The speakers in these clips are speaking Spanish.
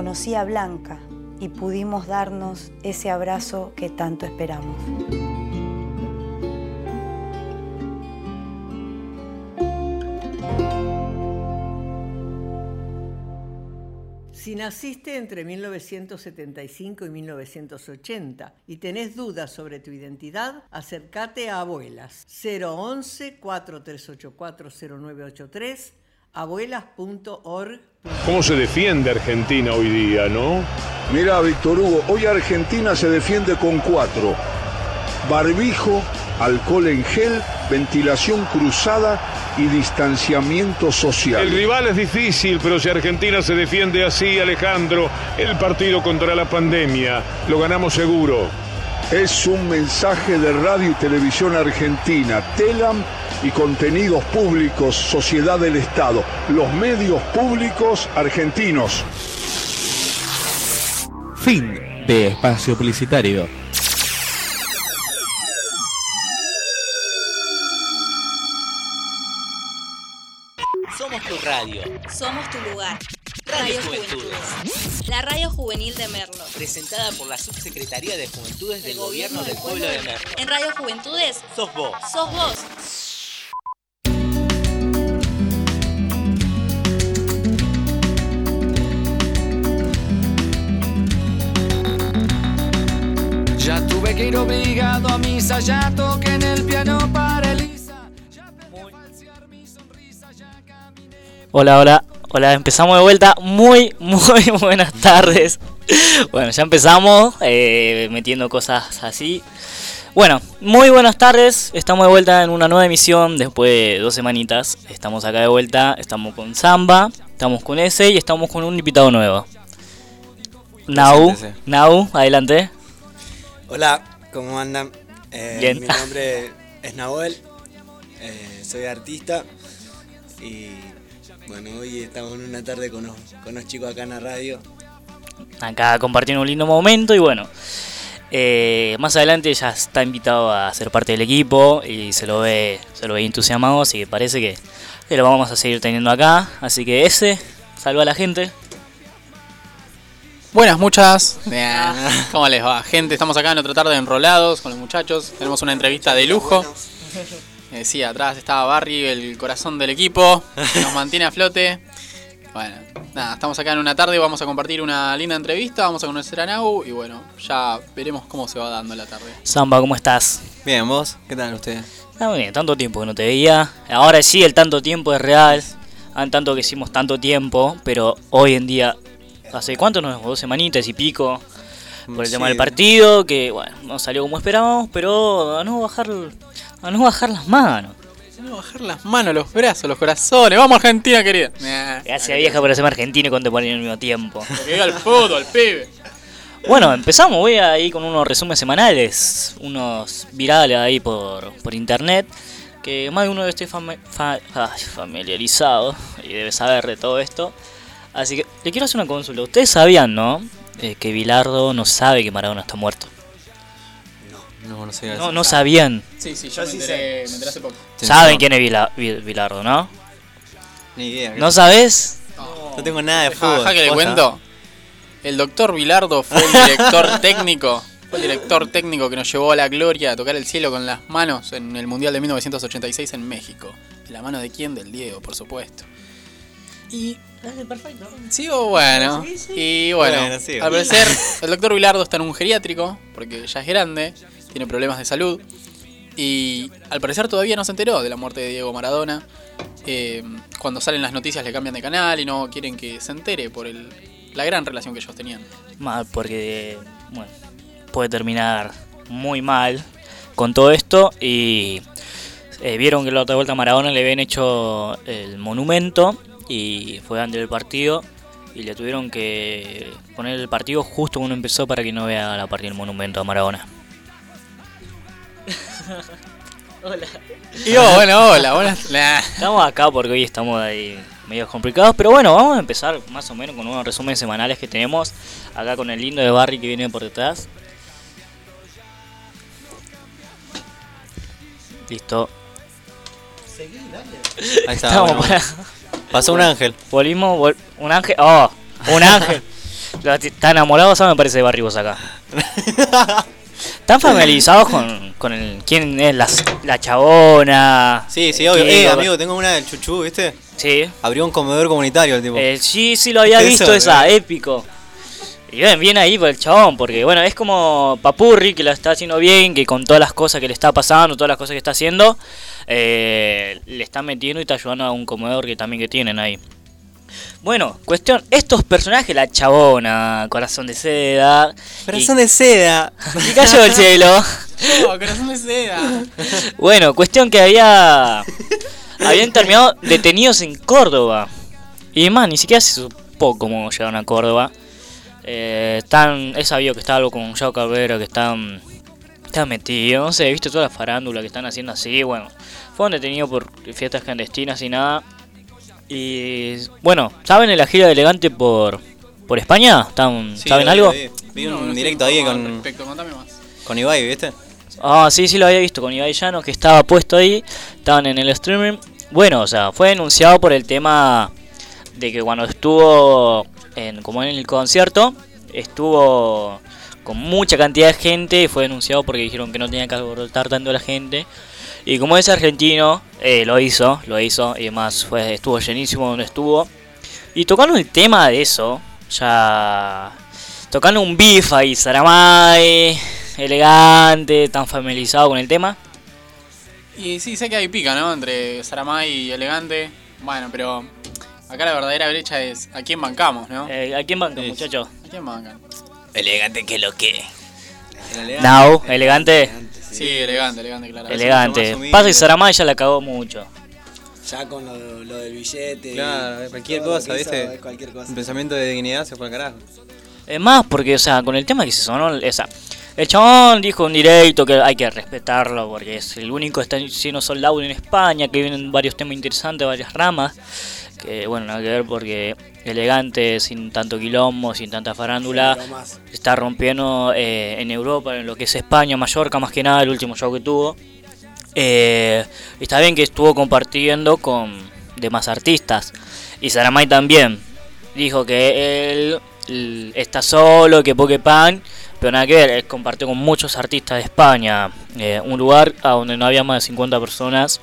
conocí a Blanca y pudimos darnos ese abrazo que tanto esperamos. Si naciste entre 1975 y 1980 y tenés dudas sobre tu identidad, acércate a Abuelas 011 4384 0983 abuelas.org. ¿Cómo se defiende Argentina hoy día, no? Mira, Víctor Hugo, hoy Argentina se defiende con cuatro. Barbijo, alcohol en gel, ventilación cruzada y distanciamiento social. El rival es difícil, pero si Argentina se defiende así, Alejandro, el partido contra la pandemia, lo ganamos seguro. Es un mensaje de Radio y Televisión Argentina, TELAM y Contenidos Públicos, Sociedad del Estado, los medios públicos argentinos. Fin de espacio publicitario. Somos tu radio. Somos tu lugar. Radio Juventudes. La radio juvenil de Merlo. Presentada por la Subsecretaría de Juventudes del Gobierno del Pueblo de Merlo. En Radio Juventudes Sos vos. sos vos. Tuve que ir obligado a misa, ya toqué en el piano para Elisa. Hola, hola, hola, empezamos de vuelta. Muy, muy buenas tardes. Bueno, ya empezamos eh, metiendo cosas así. Bueno, muy buenas tardes. Estamos de vuelta en una nueva emisión después de dos semanitas. Estamos acá de vuelta. Estamos con Samba, estamos con ese y estamos con un invitado nuevo. Nau. Nau, adelante. Hola, ¿cómo andan? Eh, Bien. Mi nombre es Nahuel, eh, soy artista y bueno, hoy estamos en una tarde con los, con los chicos acá en la radio. acá compartiendo un lindo momento y bueno, eh, más adelante ya está invitado a ser parte del equipo y se lo ve, se lo ve entusiasmado, así que parece que, que lo vamos a seguir teniendo acá. Así que ese, salva a la gente. Buenas muchas, Bien. ¿cómo les va? Gente, estamos acá en otra tarde enrolados con los muchachos. Tenemos una entrevista de lujo. Eh, sí, atrás estaba Barry, el corazón del equipo, que nos mantiene a flote. Bueno, nada, estamos acá en una tarde, vamos a compartir una linda entrevista, vamos a conocer a Nau y bueno, ya veremos cómo se va dando la tarde. Samba, ¿cómo estás? Bien, ¿vos? ¿Qué tal ustedes? Ah, muy bien, tanto tiempo que no te veía. Ahora sí, el tanto tiempo es real. Han tanto que hicimos tanto tiempo, pero hoy en día, ¿hace cuánto nos? Dos semanitas y pico. Por el tema del partido, que bueno, no salió como esperábamos, pero a no bajar, a no bajar las manos. A bajar las manos, los brazos, los corazones. Vamos Argentina, querida. Nah, Gracias vieja por hacerme argentino y contemporáneo al mismo tiempo. que fútbol, pibe. Bueno, empezamos, voy ahí con unos resúmenes semanales, unos virales ahí por, por internet, que más de uno esté fami- fa- familiarizado y debe saber de todo esto. Así que le quiero hacer una consulta. Ustedes sabían, ¿no? Eh, que Bilardo no sabe que Maradona está muerto. No, no no sabían. Sí, sí, yo me enteré, me enteré hace poco. Saben quién es Vila- Vi- Bilardo, ¿no? Ni idea. ¿No sabes? No tengo nada de Deja, fútbol. deja que le cuento. El doctor Vilardo fue el director técnico. Fue el director técnico que nos llevó a la gloria a tocar el cielo con las manos en el Mundial de 1986 en México. ¿De la mano de quién? Del Diego, por supuesto. Y. Sigo bueno. Y bueno, Bueno, sigo. al parecer, el doctor Vilardo está en un geriátrico, porque ya es grande, tiene problemas de salud. Y al parecer todavía no se enteró de la muerte de Diego Maradona. Eh, cuando salen las noticias le cambian de canal y no quieren que se entere por el, la gran relación que ellos tenían. Mal, porque bueno, puede terminar muy mal con todo esto. Y eh, vieron que la otra vuelta a Maradona le habían hecho el monumento y fue antes del partido. Y le tuvieron que poner el partido justo cuando empezó para que no vea la partida del monumento a Maradona. Hola. Y yo, bueno, hola, buenas. Nah. Estamos acá porque hoy estamos ahí medio complicados, pero bueno, vamos a empezar más o menos con unos resúmenes semanales que tenemos acá con el lindo de Barry que viene por detrás. Listo. Ahí está. Estamos bueno. para- Pasó un ángel. Volvimos, vol- un ángel, oh, un ángel. Está enamorado, ¿sabes? Me parece de Barry vos acá. ¿Están familiarizados con, con el, quién es la, la chabona? Sí, sí, obvio. ¿Quién- Eh, amigo, tengo una del chuchú, ¿viste? Sí. Abrió un comedor comunitario el tipo. Eh, sí, sí, lo había ¿Viste visto eso, esa, épico. Y bien, bien ahí por el chabón, porque bueno, es como Papurri que lo está haciendo bien, que con todas las cosas que le está pasando, todas las cosas que está haciendo, eh, le está metiendo y está ayudando a un comedor que también que tienen ahí. Bueno, cuestión, estos personajes, la chabona, corazón de seda. Corazón de seda. Y cayó el cielo. Oh, corazón de seda. Bueno, cuestión que había. Habían terminado detenidos en Córdoba. Y más, ni siquiera se supo cómo llegaron a Córdoba. Eh, están, es sabido que está algo con Yao Cabrera, que están, están metidos. No sé, he visto toda la farándula que están haciendo así. Bueno, fueron detenidos por fiestas clandestinas y nada. Y bueno, ¿saben de la gira de elegante por, por España? ¿Están, Sí, ¿Saben algo? Vi, Vi un directo ahí con, más. con Ibai, ¿viste? Ah, sí, sí lo había visto con Ibai Llano, que estaba puesto ahí, estaban en el streaming. Bueno, o sea, fue denunciado por el tema de que cuando estuvo en, como en el concierto, estuvo con mucha cantidad de gente y fue denunciado porque dijeron que no tenía que alborotar tanto a la gente. Y como es argentino, eh, lo hizo, lo hizo y además fue, estuvo llenísimo donde estuvo. Y tocando el tema de eso, ya tocando un beef ahí, Saramay, elegante, tan familiarizado con el tema. Y sí, sé que hay pica, ¿no? Entre Saramay y Elegante. Bueno, pero acá la verdadera brecha es a quién bancamos, ¿no? Eh, ¿A quién bancan, muchachos? ¿A quién bancan? Elegante que lo que. Now, elegante. Sí, elegante, elegante, claro. Elegante. Pasa que Saramay ya la cagó mucho. Ya con lo, lo del billete. Claro, y cualquier cosa, ¿viste? cualquier cosa. Un pensamiento de dignidad se fue al carajo. Es más, porque, o sea, con el tema que se sonó, o sea, el chabón dijo en directo que hay que respetarlo porque es el único que está siendo soldado en España, que vienen varios temas interesantes, varias ramas. Que bueno, nada que ver porque elegante, sin tanto quilombo, sin tanta farándula, Sí, está rompiendo eh, en Europa, en lo que es España, Mallorca más que nada, el último show que tuvo. Eh, está bien que estuvo compartiendo con demás artistas. Y Saramay también dijo que él, está solo, que Pokepan, pero nada que ver, compartió con muchos artistas de España. eh, un lugar a donde no había más de 50 personas.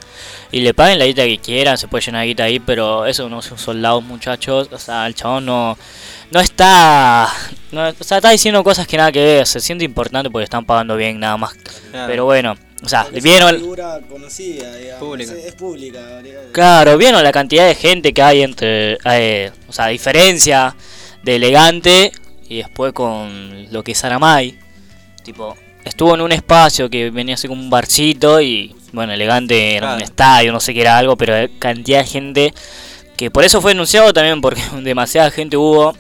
Y le paguen la guita que quieran, se puede llenar de guita ahí, pero eso no son soldados, muchachos. O sea, el chabón no, no está. no- o sea, está diciendo cosas que nada que ver. Se siente importante porque están pagando bien, nada más. Claro. Pero bueno, o sea, Porque es vieron. una figura conocida, digamos. Pública. Es, es pública. digamos. Claro, vieron la cantidad de gente que hay entre. eh, o sea, diferencia de elegante y después con lo que es Aramay. Tipo, estuvo en un espacio que venía así como un barcito y. Bueno, elegante era un estadio, no sé qué era algo, pero cantidad de gente que por eso fue denunciado también porque demasiada gente hubo.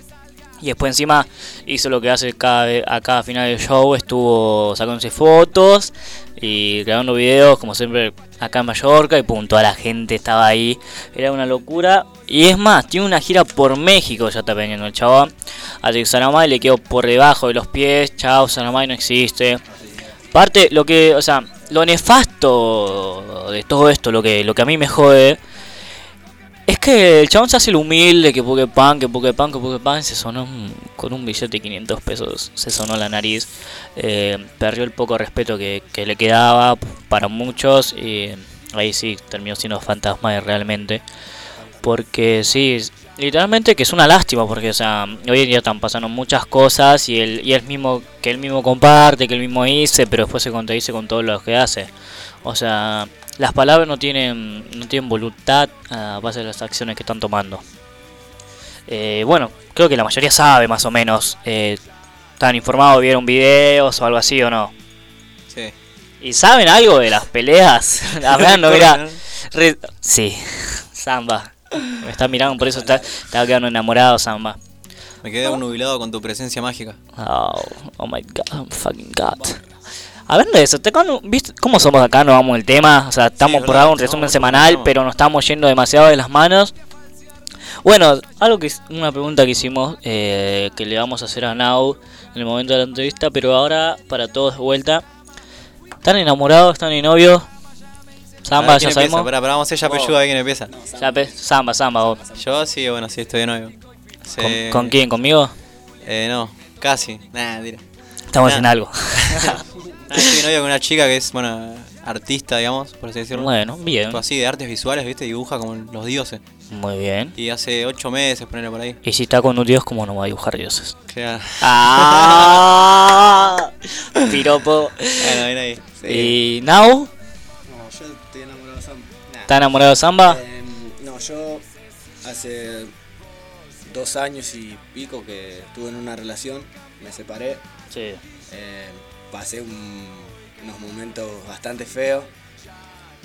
Y después encima hizo lo que hace cada, a cada final del show, estuvo sacándose fotos y grabando videos, como siempre acá en Mallorca, y pum, toda la gente estaba ahí, era una locura. Y es más, tiene una gira por México, ya está veniendo el chabón. Así que Saramay le quedó por debajo de los pies, chao, Saramay no existe. Aparte, lo que, o sea, lo nefasto de todo esto, lo que, lo que a mí me jode, es que el chabón se hace el humilde, que porque pan, que porque pan, que porque pan, se sonó un- con un billete de 500 pesos, se sonó la nariz, eh, perdió el poco respeto que, que le quedaba para muchos y ahí sí terminó siendo fantasma realmente. Porque sí, literalmente que es una lástima, porque o sea, hoy en día están pasando muchas cosas y él, y él mismo, que él mismo comparte, que él mismo dice, pero después se contradice con todo lo que hace. O sea, las palabras no tienen, no tienen voluntad a base de las acciones que están tomando. Eh, bueno, creo que la mayoría sabe más o menos. Eh, ¿Están informados? ¿Vieron videos o algo así o no? Sí. ¿Y saben algo de las peleas? Hablando, mira. sí, Samba. Me está mirando, por eso está, estaba quedando enamorado, Samba. Me quedé nubilado con tu presencia mágica. Oh, oh my god, fucking god. Hablando de eso, ¿te con- ¿viste cómo somos acá? No vamos el tema. O sea, estamos por dar un resumen no, semanal, no. pero nos estamos yendo demasiado de las manos. Bueno, algo que una pregunta que hicimos eh, que le vamos a hacer a Now en el momento de la entrevista, pero ahora para todos de vuelta. ¿Están enamorados? ¿Están en novio? Samba, ver, ya ¿quién sabemos. empieza? Pará, pará, vamos a hacer a ver quién empieza. Pe- Samba, Samba, vos. Yo sí, bueno, sí, estoy de novio. ¿Con, con quién? ¿Conmigo? Eh, no, casi. Nada, tira. Estamos en algo. Estoy de novio con una chica que es, bueno, artista, digamos, por así decirlo. Bueno, bien. Así, de artes visuales, ¿viste? Dibuja como los dioses. Muy bien. Y hace ocho meses, ponerlo por ahí. Y si está con un dios, ¿cómo no va a dibujar dioses? Claro. ¡Ah! Piropo. Bueno, bien ahí. Sí. ¿Y Nau? ¿Está enamorado de Samba? Eh, no, yo hace dos años y pico que estuve en una relación, me separé. Sí. Eh, pasé un- unos momentos bastante feos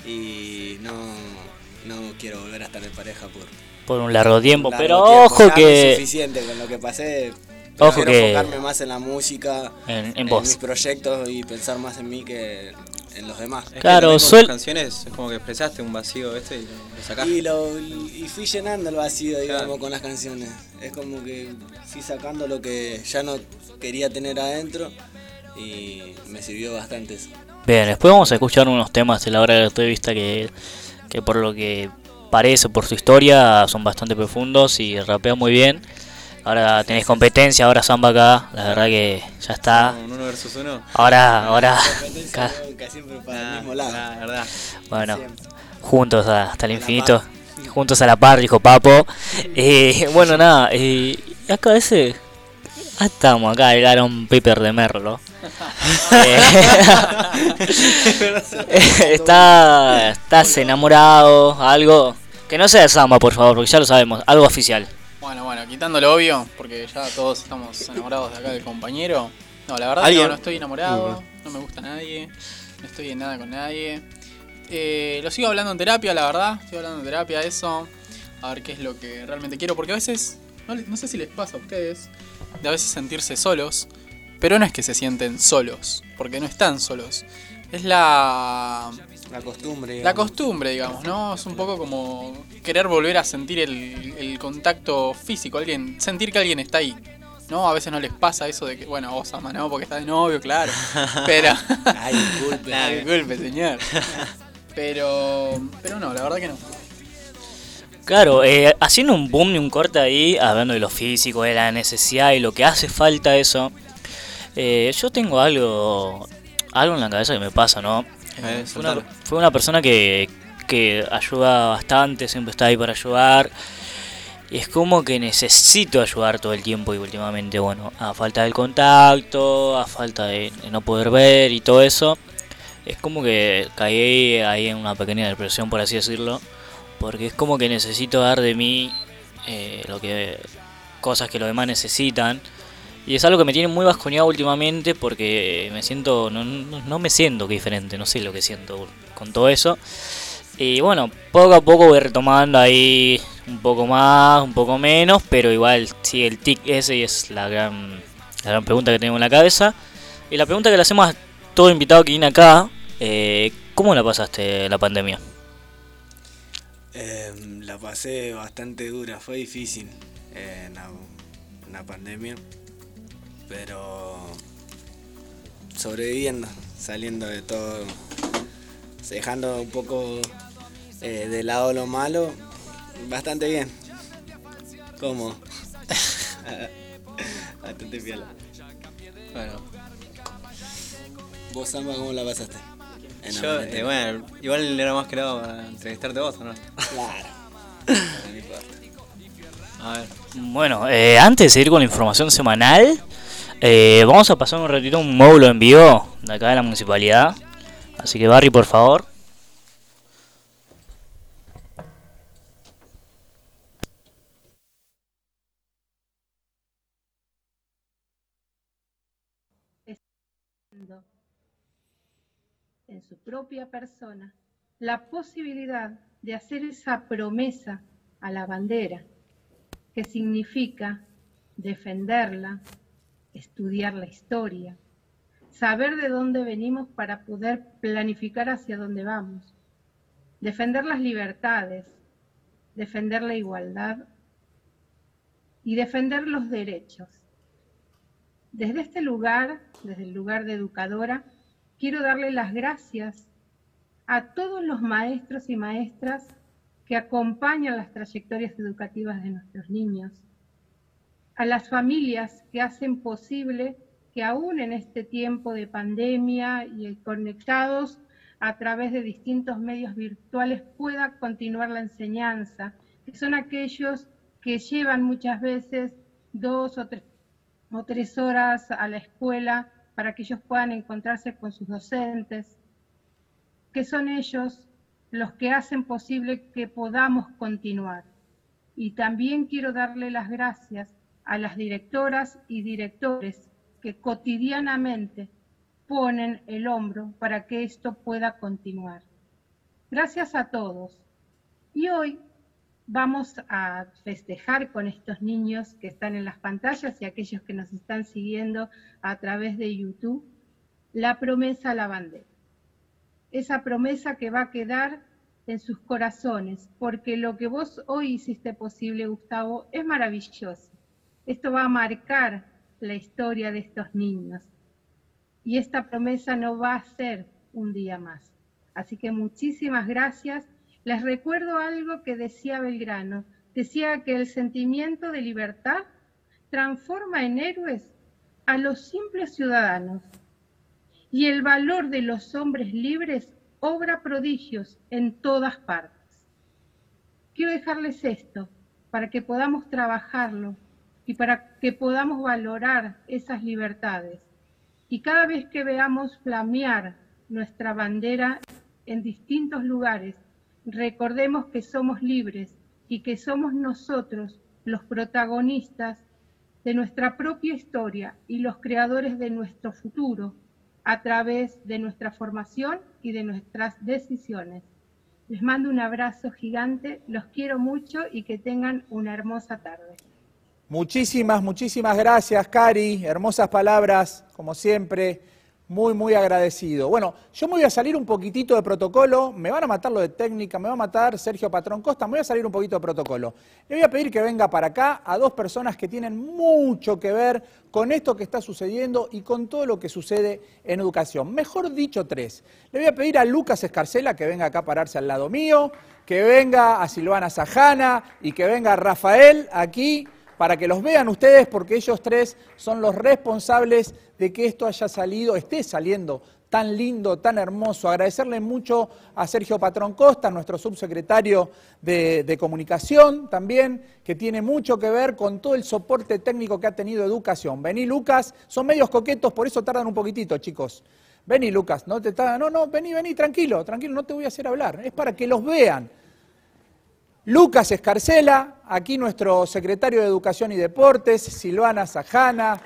y no, no quiero volver a estar en pareja por Por un largo tiempo, largo pero tiempo. ojo es que. suficiente con lo que pasé. Ojo Prefiero que- enfocarme más en la música, En- mis proyectos y pensar más en mí que en los demás. Es que Claro, suel- canciones es como que expresaste un vacío este y lo sacaste. Y, lo, y fui llenando el vacío, digamos, con las canciones. Es como que fui sacando lo que ya no quería tener adentro y me sirvió bastante eso. Bien, después vamos a escuchar unos temas de la hora de la entrevista que, que por lo que parece, por su historia, son bastante profundos y rapea muy bien. Ahora tenés competencia, ahora Samba acá, la verdad que ya está. Un uno versus uno. Ahora, ahora, ca- nunca, siempre para el mismo lado. La verdad. bueno, Siempre. juntos a- hasta el infinito, juntos a la par, dijo Papo. Eh, bueno, nada, eh, acá ese, ah, estamos acá, el Aaron Piper de Merlo. Eh, está, estás enamorado, algo que no sea de Samba, por favor, porque ya lo sabemos, algo oficial. Bueno, bueno, quitando lo obvio, porque ya todos estamos enamorados de acá del compañero. No, la verdad no, no estoy enamorado, no me gusta nadie, no estoy en nada con nadie. Eh, lo sigo hablando en terapia, la verdad, estoy hablando en terapia eso, a ver qué es lo que realmente quiero, porque a veces, no sé si les pasa a ustedes, de a veces sentirse solos, pero no es que se sienten solos, porque no están solos. Es la, La costumbre. la costumbre, digamos, ¿no? Es un poco como querer volver a sentir el, el contacto físico, alguien, sentir que alguien está ahí. ¿No? A veces no les pasa eso de que, bueno, vos ama, no, porque estás de novio, claro. Pero. Ay, disculpe. Ay, disculpe, señor. Pero. Pero no, la verdad que no. Claro, eh, haciendo un boom y un corte ahí, hablando de lo físico, de la necesidad y lo que hace falta eso, eh, yo tengo algo, algo en la cabeza que me pasa, ¿no? Eh, fue, una, soltalo. fue una persona que, que ayuda bastante, siempre está ahí para ayudar. Y es como que necesito ayudar todo el tiempo y últimamente, bueno, a falta del contacto, a falta de, de no poder ver y todo eso, es como que caí ahí en una pequeña depresión, por así decirlo, porque es como que necesito dar de mí eh, lo que cosas que los demás necesitan. Y es algo que me tiene muy bajoneado últimamente porque me siento, no, no, me siento que diferente, no sé lo que siento con todo eso. Y bueno, poco a poco voy retomando ahí un poco más, un poco menos, pero igual sigue el tic ese es la gran, la gran pregunta que tengo en la cabeza. Y la pregunta que le hacemos a todo invitado que viene acá, eh, ¿cómo la pasaste la pandemia? Eh, la pasé bastante dura, fue difícil eh, en la pandemia, pero sobreviviendo, saliendo de todo, dejando un poco eh, de lado lo malo, bastante bien. ¿Cómo? bastante piola. Bueno, ¿Vos, Samba, cómo la pasaste? En yo, eh, bueno, igual era más que nada para entrevistarte vos, ¿o no? Claro. A ver. Bueno, eh, antes de seguir con la información semanal, eh, vamos a pasar un ratito un módulo en vivo de acá de la municipalidad. Así que Barry, por favor. en su propia persona la posibilidad de hacer esa promesa a la bandera, que significa defenderla, estudiar la historia, saber de dónde venimos para poder planificar hacia dónde vamos, defender las libertades, defender la igualdad y defender los derechos. Desde este lugar, desde el lugar de educadora, quiero darle las gracias a todos los maestros y maestras que acompañan las trayectorias educativas de nuestros niños, a las familias que hacen posible que aún en este tiempo de pandemia y conectados a través de distintos medios virtuales pueda continuar la enseñanza, que son aquellos que llevan muchas veces dos o tres, o tres horas a la escuela para que ellos puedan encontrarse con sus docentes, que son ellos los que hacen posible que podamos continuar. Y también quiero darle las gracias a las directoras y directores que cotidianamente ponen el hombro para que esto pueda continuar. Gracias a todos. Y hoy vamos a festejar con estos niños que están en las pantallas y aquellos que nos están siguiendo a través de YouTube la promesa a la bandera. Esa promesa que va a quedar en sus corazones, porque lo que vos hoy hiciste posible, Gustavo, es maravilloso. Esto va a marcar la historia de estos niños. Y esta promesa no va a ser un día más. Así que muchísimas gracias les recuerdo algo que decía Belgrano. Decía que el sentimiento de libertad transforma en héroes a los simples ciudadanos y el valor de los hombres libres obra prodigios en todas partes. Quiero dejarles esto para que podamos trabajarlo y para que podamos valorar esas libertades. Y cada vez que veamos flamear nuestra bandera en distintos lugares recordemos que somos libres y que somos nosotros los protagonistas de nuestra propia historia y los creadores de nuestro futuro a través de nuestra formación y de nuestras decisiones. Les mando un abrazo gigante, los quiero mucho y que tengan una hermosa tarde. Muchísimas, muchísimas gracias, Cari. Hermosas palabras, como siempre muy, muy agradecido. Bueno, yo me voy a salir un poquitito de protocolo, me van a matar lo de técnica, me va a matar Sergio Patrón Costa, me voy a salir un poquito de protocolo. Le voy a pedir que venga para acá a dos personas que tienen mucho que ver con esto que está sucediendo y con todo lo que sucede en educación. Mejor dicho, tres. Le voy a pedir a Lucas Escarcela que venga acá a pararse al lado mío, que venga a Silvana Sajana y que venga Rafael aquí para que los vean ustedes, porque ellos tres son los responsables de que esto haya salido, esté saliendo tan lindo, tan hermoso. Agradecerle mucho a Sergio Patrón Costa, nuestro subsecretario de, comunicación también, que tiene mucho que ver con todo el soporte técnico que ha tenido educación. Vení, Lucas, son medios coquetos, por eso tardan un poquitito, chicos. Vení, Lucas, no te no, no, vení, vení, tranquilo, tranquilo, no te voy a hacer hablar. Es para que los vean. Lucas Escarcela, aquí nuestro secretario de Educación y Deportes, Silvana Sajana,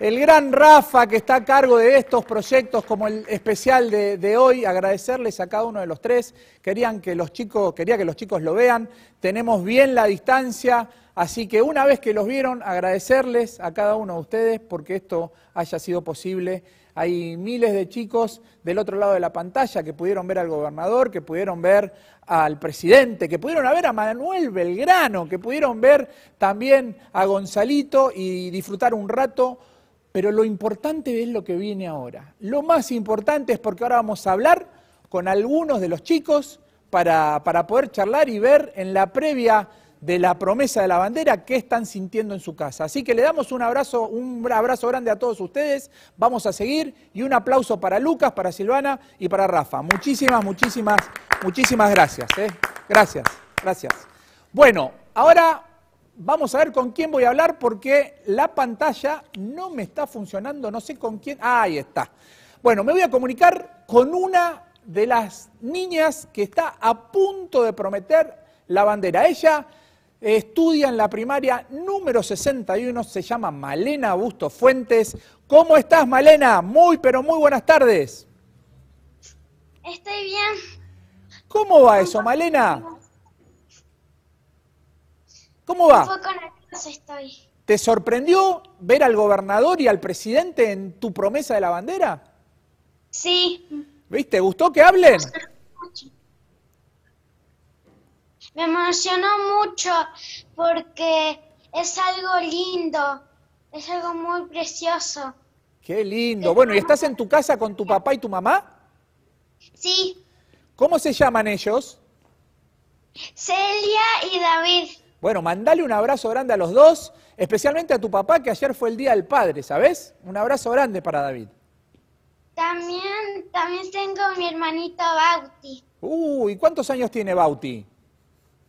el gran Rafa que está a cargo de estos proyectos como el especial de, hoy, agradecerles a cada uno de los tres, querían que los chicos, quería que los chicos lo vean, tenemos bien la distancia, así que una vez que los vieron, agradecerles a cada uno de ustedes porque esto haya sido posible. Hay miles de chicos del otro lado de la pantalla que pudieron ver al gobernador, que pudieron ver al presidente, que pudieron ver a Manuel Belgrano, que pudieron ver también a Gonzalito y disfrutar un rato. Pero lo importante es lo que viene ahora. Lo más importante es porque ahora vamos a hablar con algunos de los chicos para, para poder charlar y ver en la previa de la promesa de la bandera, qué están sintiendo en su casa. Así que le damos un abrazo, un abrazo grande a todos ustedes, vamos a seguir y un aplauso para Lucas, para Silvana y para Rafa. Muchísimas, muchísimas, muchísimas gracias. ¿eh? Gracias, gracias. Bueno, ahora vamos a ver con quién voy a hablar porque la pantalla no me está funcionando, no sé con quién. Ah, ahí está. Bueno, me voy a comunicar con una de las niñas que está a punto de prometer la bandera. Ella estudia en la primaria número 61, se llama Malena Busto Fuentes. ¿Cómo estás, Malena? Muy, pero muy buenas tardes. Estoy bien. ¿Cómo va eso, Malena? ¿Cómo va? Un poco nerviosa estoy. ¿Te sorprendió ver al gobernador y al presidente en tu promesa de la bandera? Sí. ¿Viste? ¿Gustó que hablen? Me emocionó mucho porque es algo lindo, es algo muy precioso. Qué lindo. Bueno, ¿y estás en tu casa con tu papá y tu mamá? Sí. ¿Cómo se llaman ellos? Celia y David. Bueno, mandale un abrazo grande a los dos, especialmente a tu papá, que ayer fue el Día del Padre, ¿sabes? Un abrazo grande para David. También, también tengo a mi hermanito Bauti. Uy, ¿cuántos años tiene Bauti?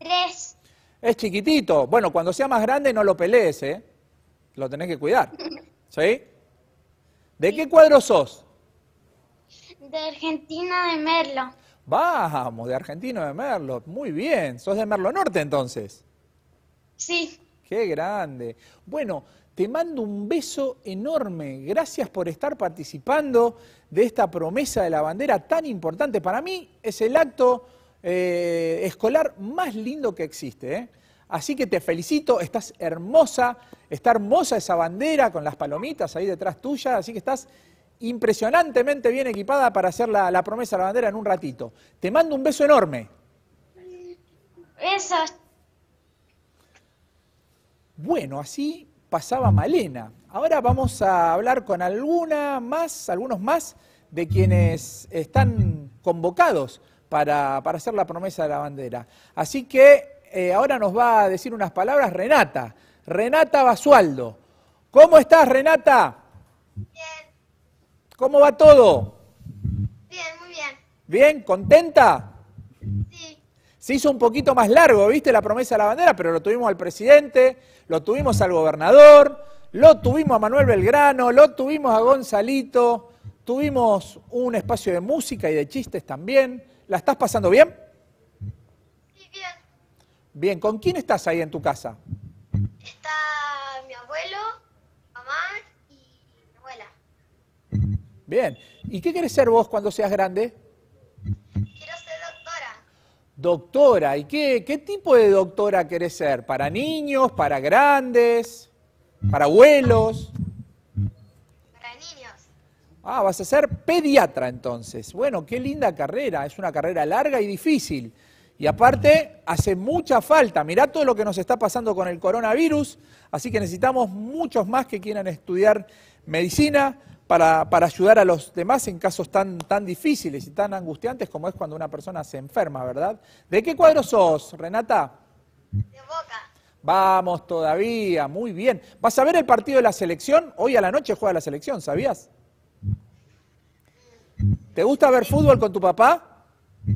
Tres. Es chiquitito. Bueno, cuando sea más grande no lo pelees, ¿eh? Lo tenés que cuidar. ¿Sí? ¿De qué cuadro sos? De Argentina de Merlo. Vamos, de Argentino de Merlo. Muy bien. ¿Sos de Merlo Norte entonces? Sí. Qué grande. Bueno, te mando un beso enorme. Gracias por estar participando de esta promesa de la bandera tan importante. Para mí es el acto eh, escolar más lindo que existe. ¿eh? Así que te felicito, estás hermosa, está hermosa esa bandera con las palomitas ahí detrás tuya, así que estás impresionantemente bien equipada para hacer la, la promesa de la bandera en un ratito. Te mando un beso enorme. Besos. Bueno, así pasaba Malena. Ahora vamos a hablar con alguna más, algunos más de quienes están convocados para, para hacer la promesa de la bandera. Así que eh, ahora nos va a decir unas palabras Renata. Renata Basualdo. ¿Cómo estás, Renata? Bien. ¿Cómo va todo? Bien, muy bien. ¿Bien? ¿Contenta? Sí. Se hizo un poquito más largo, ¿viste? La promesa de la bandera, pero lo tuvimos al presidente, lo tuvimos al gobernador, lo tuvimos a Manuel Belgrano, lo tuvimos a Gonzalito, tuvimos un espacio de música y de chistes también. ¿La estás pasando bien? Sí, bien. Bien, ¿con quién estás ahí en tu casa? Está mi abuelo, mamá y mi abuela. Bien. ¿Y qué quieres ser vos cuando seas grande? Quiero ser doctora. Doctora. ¿Y qué, qué tipo de doctora querés ser? ¿Para niños? ¿Para grandes? ¿Para abuelos? Ah, vas a ser pediatra entonces. Bueno, qué linda carrera. Es una carrera larga y difícil. Y aparte, hace mucha falta. Mirá todo lo que nos está pasando con el coronavirus. Así que necesitamos muchos más que quieran estudiar medicina para, para ayudar a los demás en casos tan, tan difíciles y tan angustiantes como es cuando una persona se enferma, ¿verdad? ¿De qué cuadro sos, Renata? De boca. Vamos todavía, muy bien. ¿Vas a ver el partido de la selección? Hoy a la noche juega la selección, ¿sabías? ¿Te gusta ver fútbol con tu papá? Un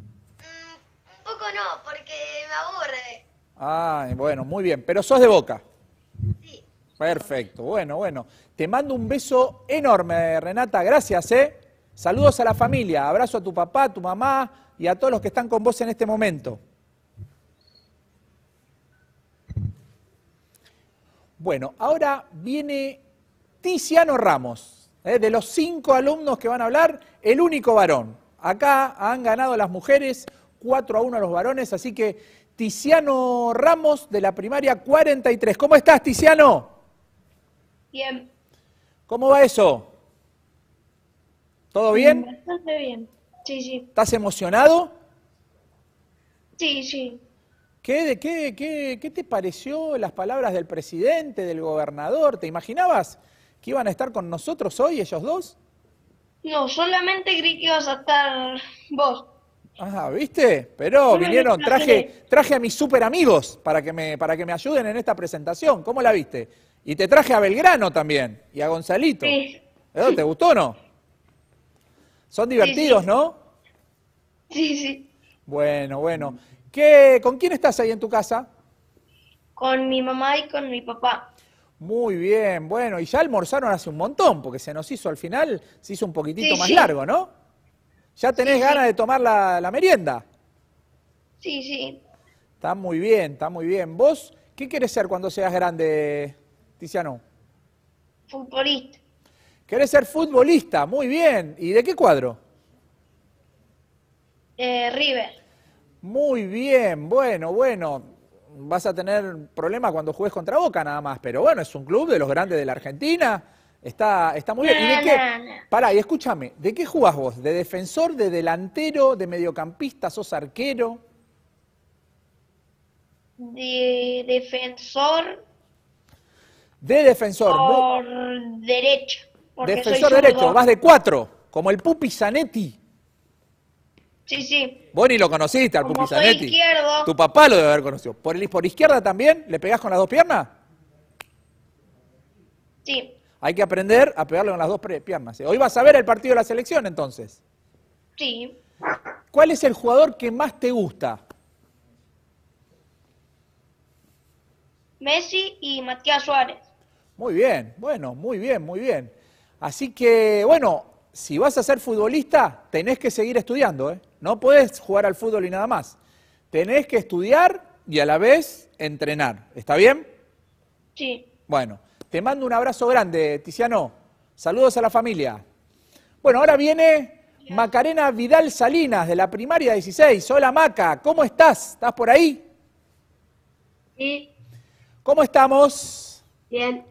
poco no, porque me aburre. Ah, bueno, muy bien. Pero sos de boca. Sí. Perfecto, bueno, bueno. Te mando un beso enorme, Renata. Gracias, ¿eh? Saludos a la familia. Abrazo a tu papá, a tu mamá y a todos los que están con vos en este momento. Bueno, ahora viene Tiziano Ramos. ¿Eh? De los cinco alumnos que van a hablar, el único varón. Acá han ganado las mujeres 4 a 1 a los varones, así que Tiziano Ramos de la primaria 43. ¿Cómo estás, Tiziano? Bien. ¿Cómo va eso? ¿Todo bien? Bastante bien. Sí, sí. ¿Estás emocionado? Sí, sí. ¿Qué, de, qué, qué, ¿Qué te pareció las palabras del presidente, del gobernador? ¿Te imaginabas que iban a estar con nosotros hoy ellos dos? No, solamente creí que ibas a estar vos. Ah, ¿viste? Pero vinieron, traje, traje a mis super amigos para que, me, para que me ayuden en esta presentación. ¿Cómo la viste? Y te traje a Belgrano también y a Gonzalito. Sí. ¿Eh? ¿Te gustó o no? Son divertidos, sí. ¿no? Sí, sí. Bueno, bueno. ¿Qué, ¿Con quién estás ahí en tu casa? Con mi mamá y con mi papá. Muy bien, bueno, y ya almorzaron hace un montón, porque se nos hizo al final, se hizo un poquitito Sí, más sí. largo, ¿no? ¿Ya tenés Sí, ganas de tomar la, la merienda? Sí, sí. Está muy bien, está muy bien. ¿Vos qué querés ser cuando seas grande, Tiziano? Futbolista. ¿Querés ser futbolista? Muy bien. ¿Y de qué cuadro? Eh, River. Muy bien, bueno, bueno. Vas a tener problemas cuando juegues contra Boca nada más, pero bueno, es un club de los grandes de la Argentina. Está, está muy bien. ¿Y de No, qué? no, no. Pará, y escúchame, ¿de qué jugás vos? ¿De defensor, de delantero, de mediocampista, sos arquero? De defensor De defensor. por derecha. porque soy defensor derecho, vas de cuatro, como el Pupi Zanetti. Sí, sí. Vos ni lo conociste al Como Pupi soy Zanetti. izquierdo. Tu papá lo debe haber conocido. ¿Por, el- por izquierda también? ¿Le pegás con las dos piernas? Sí. Hay que aprender a pegarle con las dos piernas. Hoy vas a ver el partido de la selección entonces. Sí. ¿Cuál es el jugador que más te gusta? Messi y Matías Suárez. Muy bien, bueno, muy bien, muy bien. Así que, bueno, si vas a ser futbolista, tenés que seguir estudiando, ¿eh? No podés jugar al fútbol y nada más. Tenés que estudiar y a la vez entrenar. ¿Está bien? Sí. Bueno, te mando un abrazo grande, Tiziano. Saludos a la familia. Bueno, ahora viene Macarena Vidal Salinas, de la primaria 16. Hola, Maca, ¿cómo estás? ¿Estás por ahí? Sí, ¿Cómo estamos? bien.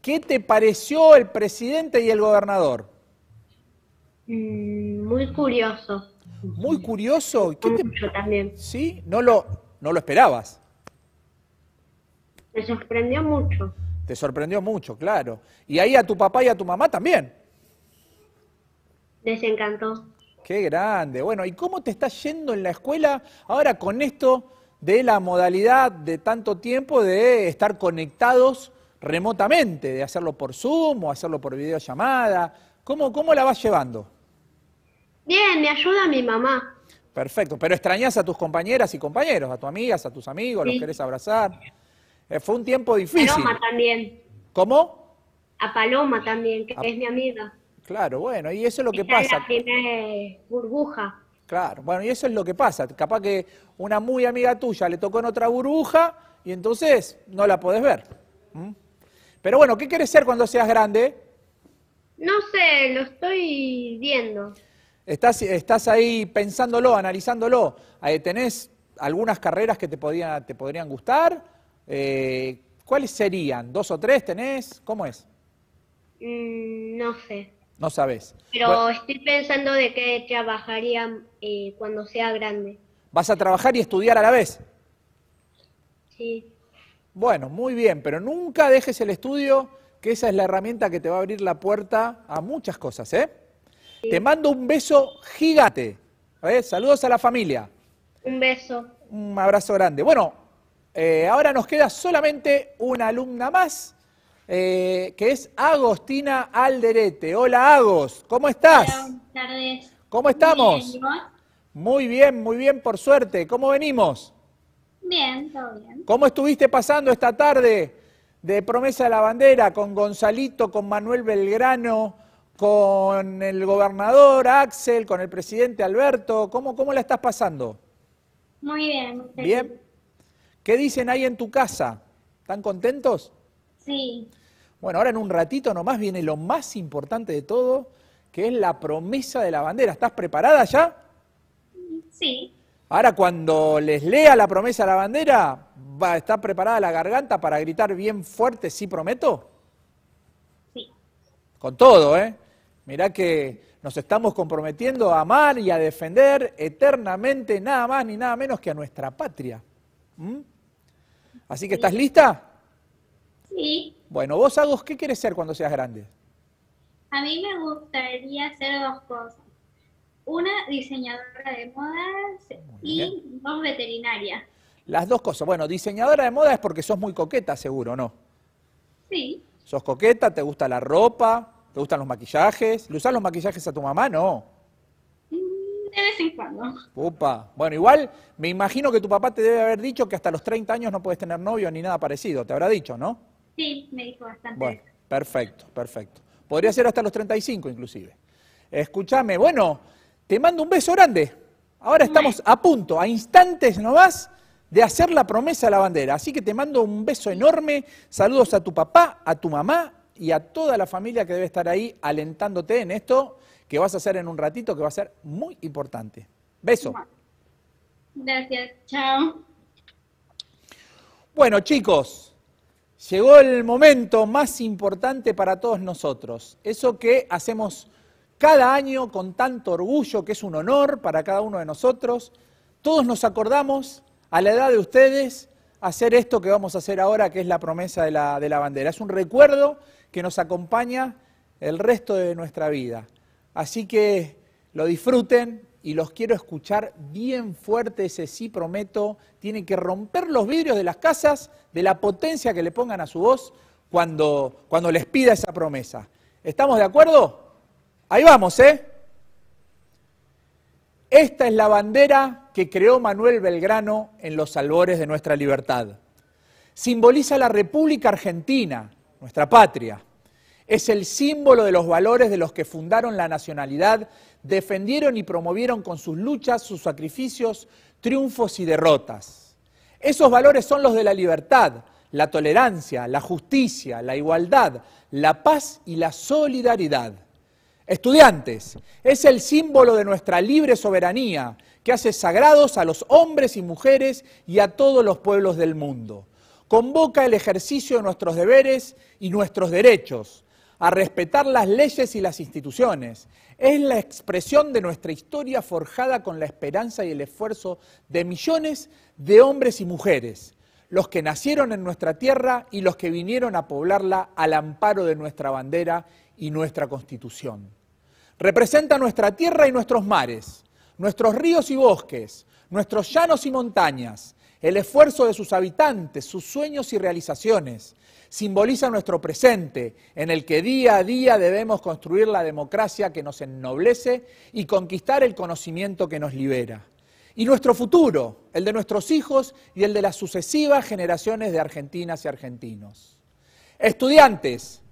¿Qué te pareció el presidente y el gobernador? Mm, muy curioso. Muy curioso. ¿Qué te... También. ¿Sí? ¿No lo, no lo esperabas? Me sorprendió mucho. Te sorprendió mucho, claro. Y ahí a tu papá y a tu mamá también. Les encantó. Qué grande. Bueno, ¿y cómo te está yendo en la escuela ahora con esto de la modalidad de tanto tiempo de estar conectados remotamente, de hacerlo por Zoom o hacerlo por videollamada? ¿Cómo, cómo la vas llevando? Bien, me ayuda mi mamá. Perfecto, pero extrañas a tus compañeras y compañeros, a tus amigas, a tus amigos, los querés abrazar. Eh, fue un tiempo difícil. Paloma también. ¿Cómo? A Paloma también, que A- es mi amiga. Claro, bueno, y eso es lo que Está en pasa. la primera burbuja. Claro, bueno, y eso es lo que pasa. Capaz que una muy amiga tuya le tocó en otra burbuja y entonces no la podés ver. ¿Mm? Pero bueno, ¿qué querés ser cuando seas grande? No sé, lo estoy viendo. Estás, estás ahí pensándolo, analizándolo. Eh, ¿Tenés algunas carreras que te, podían, te podrían gustar? Eh, ¿Cuáles serían? ¿Dos o tres tenés? ¿Cómo es? Mm, no sé. No sabés. Pero Bueno, estoy pensando de que trabajaría eh, cuando sea grande. ¿Vas a trabajar y estudiar a la vez? Sí. Bueno, muy bien, pero nunca dejes el estudio, que esa es la herramienta que te va a abrir la puerta a muchas cosas, ¿eh? Te mando un beso gigante. ¿eh? Saludos a la familia. Un beso. Un abrazo grande. Bueno, eh, ahora nos queda solamente una alumna más, eh, que es Agostina Alderete. Hola, Agos, ¿cómo estás? Buenas tardes. ¿Cómo estamos? Muy bien, muy bien, por suerte. ¿Cómo venimos? Bien, todo bien. ¿Cómo estuviste pasando esta tarde de promesa de la bandera con Gonzalito, con Manuel Belgrano, con el gobernador Axel, con el presidente Alberto? ¿Cómo, cómo la estás pasando? Muy bien. ¿Bien? ¿Qué dicen ahí en tu casa? ¿Están contentos? Sí, Bueno, ahora en un ratito nomás viene lo más importante de todo, que es la promesa de la bandera. ¿Estás preparada ya? sí, Ahora cuando les lea la promesa de la bandera, va a estar preparada la garganta para gritar bien fuerte, ¿sí prometo? Sí. Con todo, ¿eh? Mirá que nos estamos comprometiendo a amar y a defender eternamente nada más ni nada menos que a nuestra patria. ¿Mm? Así que, ¿estás lista? sí. Bueno, vos, Agos, ¿qué quieres ser cuando seas grande? A mí me gustaría hacer dos cosas. Una, diseñadora de modas y dos, veterinaria. Las dos cosas. Bueno, diseñadora de moda es porque sos muy coqueta, seguro, ¿no? Sí, ¿Sos coqueta? ¿Te gusta la ropa? ¿Te gustan los maquillajes? ¿Le usás los maquillajes a tu mamá? No. de vez en cuando. Upa. Bueno, igual me imagino que tu papá te debe haber dicho que hasta los 30 años no puedes tener novio ni nada parecido. Te habrá dicho, ¿no? Sí, me dijo bastante. Bueno, perfecto, perfecto. Podría ser hasta los 35 inclusive. Escúchame, bueno, te mando un beso grande. Ahora estamos a punto, a instantes nomás, de hacer la promesa de la bandera. Así que te mando un beso enorme. Saludos a tu papá, a tu mamá y a toda la familia que debe estar ahí alentándote en esto que vas a hacer en un ratito, que va a ser muy importante. Beso. Gracias, chao. Bueno, chicos, llegó el momento más importante para todos nosotros. Eso que hacemos cada año con tanto orgullo, que es un honor para cada uno de nosotros. Todos nos acordamos, a la edad de ustedes, hacer esto que vamos a hacer ahora, que es la promesa de la, de la bandera. Es un recuerdo que nos acompaña el resto de nuestra vida. Así que lo disfruten, y los quiero escuchar bien fuerte, ese sí prometo, tienen que romper los vidrios de las casas de la potencia que le pongan a su voz cuando, cuando les pida esa promesa. ¿Estamos de acuerdo? Ahí vamos, ¿eh? Esta es la bandera que creó Manuel Belgrano en los albores de nuestra libertad. Simboliza la República Argentina, nuestra patria. Es el símbolo de los valores de los que fundaron la nacionalidad, defendieron y promovieron con sus luchas, sus sacrificios, triunfos y derrotas. Esos valores son los de la libertad, la tolerancia, la justicia, la igualdad, la paz y la solidaridad. Estudiantes, es el símbolo de nuestra libre soberanía que hace sagrados a los hombres y mujeres y a todos los pueblos del mundo. Convoca el ejercicio de nuestros deberes y nuestros derechos, a respetar las leyes y las instituciones. Es la expresión de nuestra historia forjada con la esperanza y el esfuerzo de millones de hombres y mujeres, los que nacieron en nuestra tierra y los que vinieron a poblarla al amparo de nuestra bandera y nuestra constitución. Representa nuestra tierra y nuestros mares, nuestros ríos y bosques, nuestros llanos y montañas, el esfuerzo de sus habitantes, sus sueños y realizaciones. Simboliza nuestro presente, en el que día a día debemos construir la democracia que nos ennoblece y conquistar el conocimiento que nos libera. Y nuestro futuro, el de nuestros hijos y el de las sucesivas generaciones de argentinas y argentinos. Estudiantes,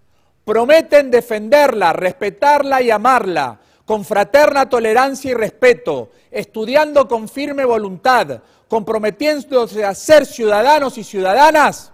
Prometen defenderla, respetarla y amarla, con fraterna tolerancia y respeto, estudiando con firme voluntad, comprometiéndose a ser ciudadanos y ciudadanas.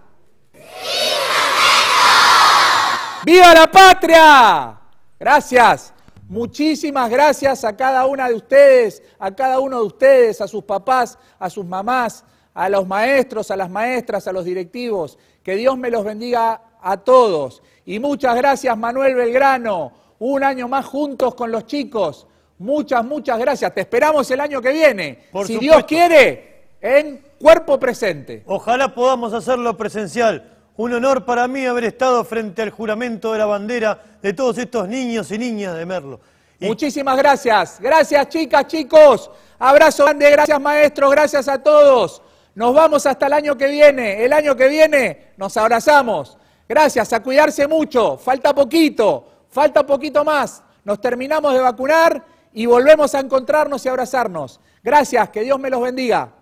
¡Viva la patria! Gracias. Muchísimas gracias a cada una de ustedes, a cada uno de ustedes, a sus papás, a sus mamás, a los maestros, a las maestras, a los directivos. Que Dios me los bendiga a todos. Y muchas gracias Manuel Belgrano, un año más juntos con los chicos. Muchas, muchas gracias. Te esperamos el año que viene. si Dios quiere, en cuerpo presente. Ojalá podamos hacerlo presencial. Un honor para mí haber estado frente al juramento de la bandera de todos estos niños y niñas de Merlo. Muchísimas gracias. Gracias chicas, chicos. Abrazo grande, gracias maestros, gracias a todos. Nos vamos hasta el año que viene. El año que viene nos abrazamos. Gracias, a cuidarse mucho. Falta poquito, falta poquito más. Nos terminamos de vacunar y volvemos a encontrarnos y abrazarnos. Gracias, que Dios me los bendiga.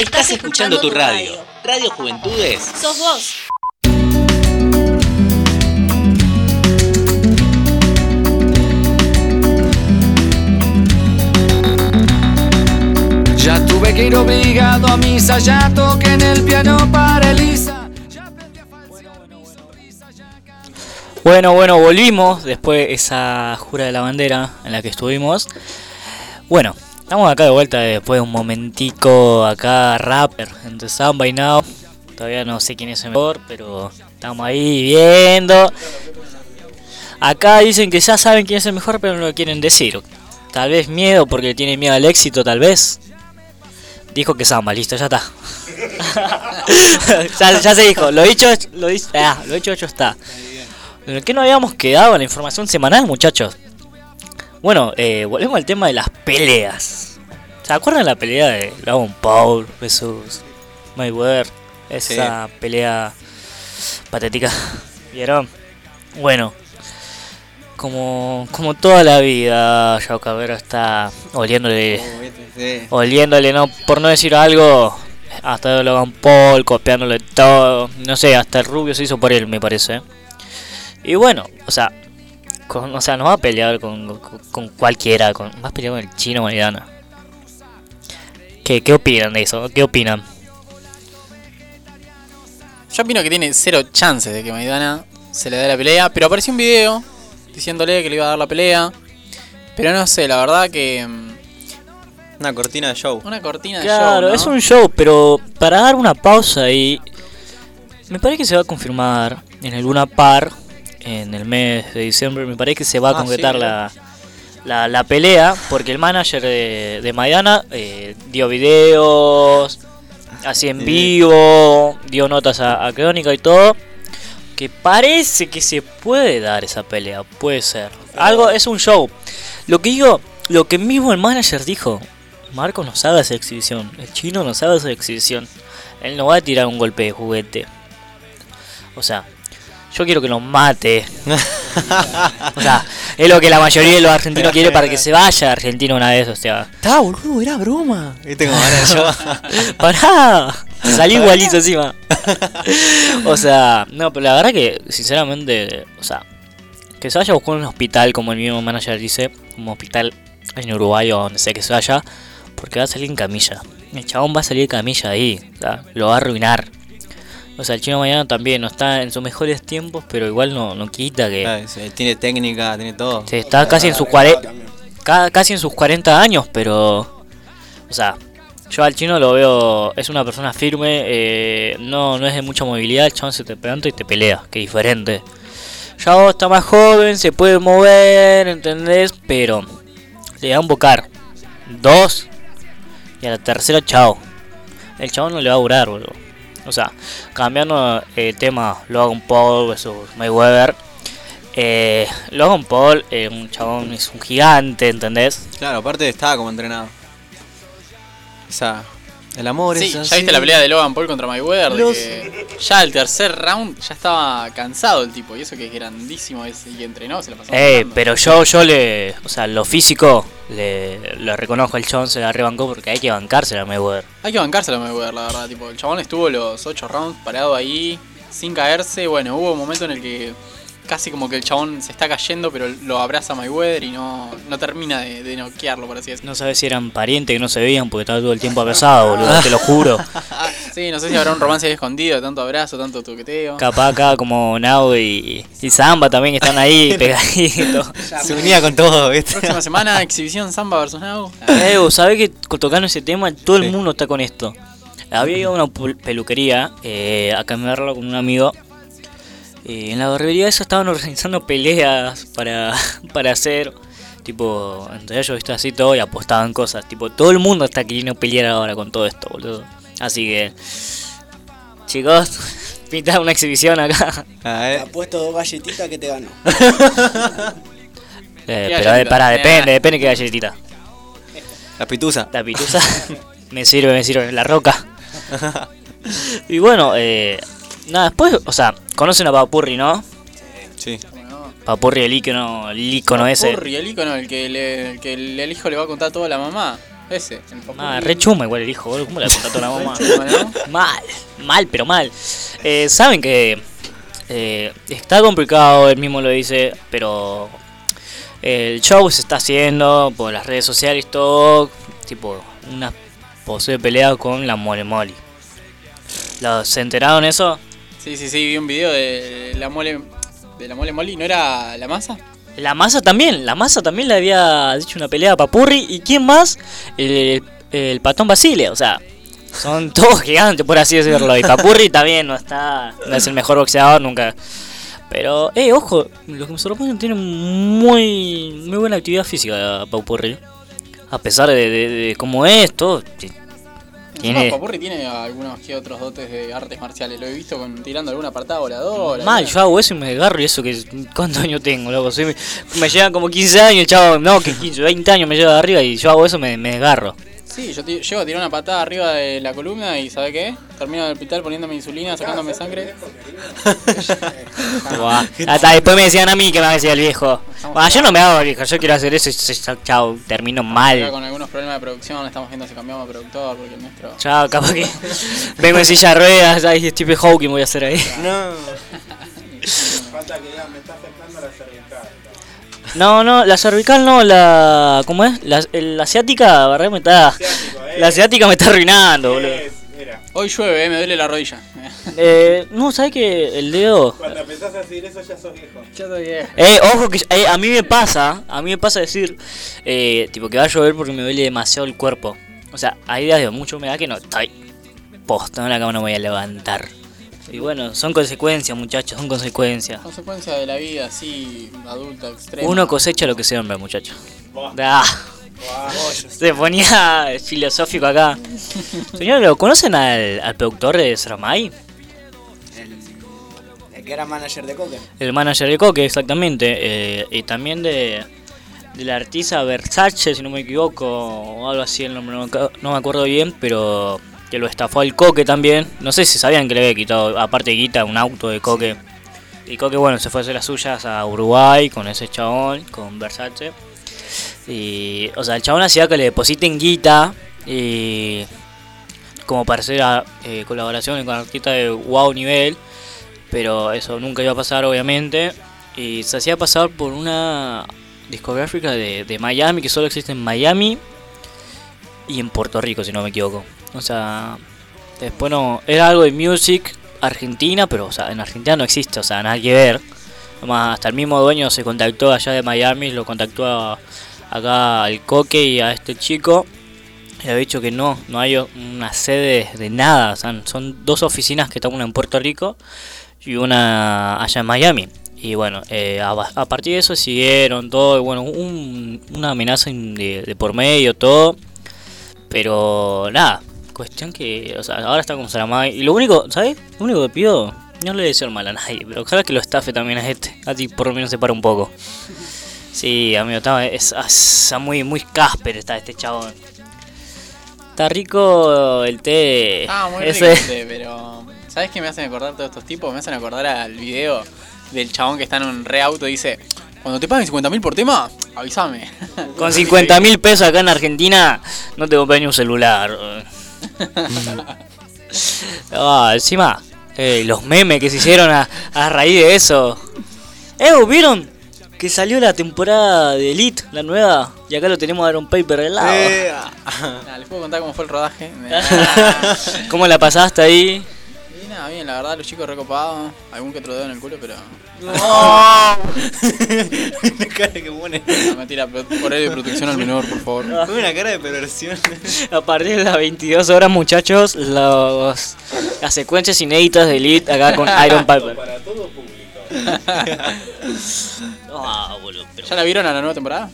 Estás escuchando tu radio. Radio Juventudes. Sos vos. Ya tuve que ir obligado a misa, ya toqué en el piano para Elisa. Bueno, bueno, volvimos después de esa jura de la bandera en la que estuvimos. Bueno, estamos acá de vuelta después de un momentico acá rapper entre Samba y Now. Todavía no sé quién es el mejor, pero estamos ahí viendo. Acá dicen que ya saben quién es el mejor, pero no lo quieren decir. Tal vez miedo porque tiene miedo al éxito, tal vez. Dijo que Samba, listo, ya está. ya, se dijo, lo dicho, lo, dicho, ah, lo dicho hecho está. ¿En que no habíamos quedado? La información semanal, muchachos. Bueno, eh, volvemos al tema de las peleas. ¿Se acuerdan de la pelea de Logan Paul versus Mayweather? Esa pelea patética. ¿Vieron? Bueno, como, como toda la vida, Yao Cabrera está oliéndole, oliéndole, no, por no decir algo, hasta Logan Paul, copiándole todo, no sé, hasta el rubio se hizo por él, me parece. Y bueno, o sea, o sea, no va a pelear con, cualquiera, con, va a pelear con el chino Maidana. ¿Qué, ¿Qué opinan de eso? ¿Qué opinan? Yo opino que tiene cero chances de que Maidana se le dé la pelea, pero apareció un video diciéndole que le iba a dar la pelea. Pero no sé, la verdad que. Mm, una cortina de show. Una cortina de show. Claro, es un show, pero para dar una pausa y. Me parece que se va a confirmar en el Luna Par en el mes de diciembre. Me parece que se va a ah, concretar la, la, pelea, porque el manager de, de Maidana eh, dio videos, así en vivo, dio notas a, a Crónica y todo. Que parece que se puede dar esa pelea, puede ser. Algo es un show. Lo que digo, lo que mismo el manager dijo. Marco no sabe esa exhibición. El chino no sabe esa exhibición. Él no va a tirar un golpe de juguete. O sea, yo quiero que nos mate. o sea, es lo que la mayoría de los argentinos quiere para que se vaya a Argentina una vez. O sea, Está, boludo, era broma. Viste era yo. ¡Pará! Salí igualito encima. o sea, no, pero la verdad que, sinceramente, o sea, que se vaya a buscar un hospital, como el mismo manager dice, un hospital en Uruguay o donde sea que se vaya, porque va a salir en camilla. El chabón va a salir en camilla ahí, o sea, lo va a arruinar. O sea, el chino mañana también no está en sus mejores tiempos, pero igual no, no quita que. Ah, sí, Tiene técnica, tiene todo. Sí, está casi en sus 40 casi en sus 40 años, pero o sea, yo al chino lo veo es una persona firme, eh, no no es de mucha movilidad, el chabón se te levanta y te pelea, que diferente. Ya vos está más joven, se puede mover, ¿entendés? Pero le da un bocar. Dos y a la tercera chao. El chabón no le va a durar, boludo. O sea, cambiando el tema, Logan Paul versus Mayweather. Eh, Logan Paul, eh, un chabón, es un gigante, ¿entendés? Claro, aparte estaba como entrenado. O sea, el amor Sí, es ya así. viste la pelea de Logan Paul contra Mayweather. de Los- que ya el tercer round ya estaba cansado el tipo. Y eso que es grandísimo ese, y entrenó, se la pasó. Eh, pero yo, yo le. O sea, lo físico, le, le reconozco al chabón, se la rebancó porque hay que bancársela a Mayweather. Hay que bancárselo a Mayweather, la verdad. Tipo, el chabón estuvo los 8 rounds parado ahí, sin caerse. Bueno, hubo un momento en el que casi como que el chabón se está cayendo, pero lo abraza Mayweather y no, no termina de, de noquearlo, por así decirlo. No sabes si eran parientes que no se veían porque estaba todo el tiempo abrazado, boludo, te lo juro. Sí, no sé si habrá un romance ahí escondido, tanto abrazo, tanto toqueteo. Capaz acá como Nau y, y Samba también están ahí pegaditos. Se unía con todo, ¿viste? Próxima semana, exhibición Samba versus Now. Eh, sabés que tocando ese tema todo el mundo está con esto. Había ido a una peluquería eh, a cambiarlo con un amigo. Y en la barbería esa estaban organizando peleas para, para hacer. Tipo, entre ellos, viste, así todo y apostaban cosas. Tipo, todo el mundo está queriendo pelear ahora con todo esto, boludo. Así que, chicos, pinta una exhibición acá. Te apuesto dos galletitas que te gano. Eh, ¿Qué pero para, Eh. depende, depende qué galletita. La pitusa. La pitusa me sirve, me sirve. La roca. y bueno, eh, nada, después, o sea, conocen a Papurri, ¿no? Sí. Papurri, el ícono, el ícono ese. Papurri, el ícono, el que, le, el que el, el hijo le va a contar todo a la mamá. Ese, el Papurri. Ah, re chuma igual el hijo, boludo. ¿Cómo le contó toda la mamá? Chuma, ¿no? mal, mal, pero mal. Eh, Saben que eh, está complicado, él mismo lo dice, pero el show se está haciendo por las redes sociales, todo. Tipo, una posible pelea con la Mole Moli. ¿Los- ¿Se enteraron eso? Sí, sí, sí, vi un video de la mole de la mole moli, ¿no era la masa? La masa también, la masa también le había dicho una pelea a Papurri. ¿Y quién más? El, patón Basile, o sea, son todos gigantes, por así decirlo. Y Papurri también no está, no es el mejor boxeador nunca. Pero, eh, ojo, lo que me sorprende tiene muy, muy buena actividad física Papurri. A pesar de, de- de cómo es, todo. Tiene, Papurri tiene algunos que otros dotes de artes marciales. Lo he visto con, tirando alguna patada voladora. Mal, yo hago eso y me agarro y eso que cuántos años tengo, loco. Soy- me, me llevan como 15 años, chavo, no, que 15, 20 años me lleva de arriba y yo hago eso me, me desgarro. Sí, yo llego a tirar una patada arriba de la columna y ¿sabe qué? Termino en el hospital poniéndome insulina, sacándome sangre. Buah. Hasta después me decían a mí que me decía el viejo. Yo no me hago viejo, yo quiero hacer eso y chao, termino mal. con algunos problemas de producción, estamos viendo si cambiamos de productor porque el nuestro. Chao, capaz que vengo en silla de ruedas, ahí Stephen Hawking voy a hacer ahí. No. Falta que diga, me No, no, la cervical no, la. ¿Cómo es? La, el- la asiática, la verdad me está. La asiática me está arruinando, boludo. Hoy llueve, eh, me duele la rodilla. Eh, no, ¿sabes que el dedo. Cuando empezás a decir eso ya sos viejo. Ya estoy viejo. Eh, ojo que eh, a mí me pasa, a mí me pasa decir, eh, tipo que va a llover porque me duele demasiado el cuerpo. O sea, hay días de mucha humedad que no estoy posta, en la cama no me voy a levantar. Y bueno, son consecuencias, muchachos, son consecuencias. Consecuencia de la vida así, adulta, extrema. Uno cosecha lo que se siembra, muchachos. Ah, se ponía filosófico acá. Señor, ¿lo conocen al, al productor de Sramay? El que era manager de Coque. El manager de Coque, exactamente. eh, y también de, del artista Versace, si no me equivoco, o algo así, el nombre no, no me acuerdo bien, pero que lo estafó al Coque también. No sé si sabían que le había quitado, aparte de guita, un auto de Coque. Y Coque, bueno, se fue a hacer las suyas a Uruguay con ese chabón, con Versace. Y, o sea, el chabón hacía que le depositen guita y como para hacer a- eh, colaboraciones con artistas de wow nivel, pero eso nunca iba a pasar obviamente. Y se hacía pasar por una discográfica de, de Miami que solo existe en Miami y en Puerto Rico, si no me equivoco. O sea, después no. Era algo de music argentina, pero o sea, en Argentina no existe, o sea, nada que ver. Nomás hasta el mismo dueño se contactó allá de Miami, lo contactó acá al Coque y a este chico. Y había dicho que no, no hay una sede de nada. O sea, son dos oficinas que están una en Puerto Rico y una allá en Miami. Y bueno, eh, a, partir de eso siguieron todo. y bueno, un- una amenaza de por medio, todo. Pero nada, cuestión que, o sea, ahora está como Saramay. Y lo único, ¿sabes? Lo único que pido, no le deseo el mal a nadie, pero ojalá que lo estafe también a este. Así por lo menos se para un poco. Sí, amigo, está, es, es muy, muy Casper está este chabón. Está rico el té. Ah, muy rico, este, pero ¿sabes qué me hacen acordar todos estos tipos? Me hacen acordar al video del chabón que está en un re auto y dice, cuando te paguen 50 mil por tema, avísame. Con 50 mil pesos acá en Argentina no te compras ni un celular. ah, encima, eh, los memes que se hicieron a, a raíz de eso. Eh, ¿vieron? Que salió la temporada de Elite, la nueva, y acá lo tenemos a Iron Paper al lado. Eh, Nada, les puedo contar cómo fue el rodaje. ¿Cómo la pasaste ahí? Nada, bien, la verdad, los chicos recopados. Algún que otro dedo en el culo, pero. La cara que pone. No, mentira, por ahí de protección al menor, por favor. Una cara de perversión. A partir de las 22 horas, muchachos, los, las secuencias inéditas de Elite acá con Iron Piper. Para todo público. Ah, boludo, pero- ¿Ya la vieron a la nueva temporada?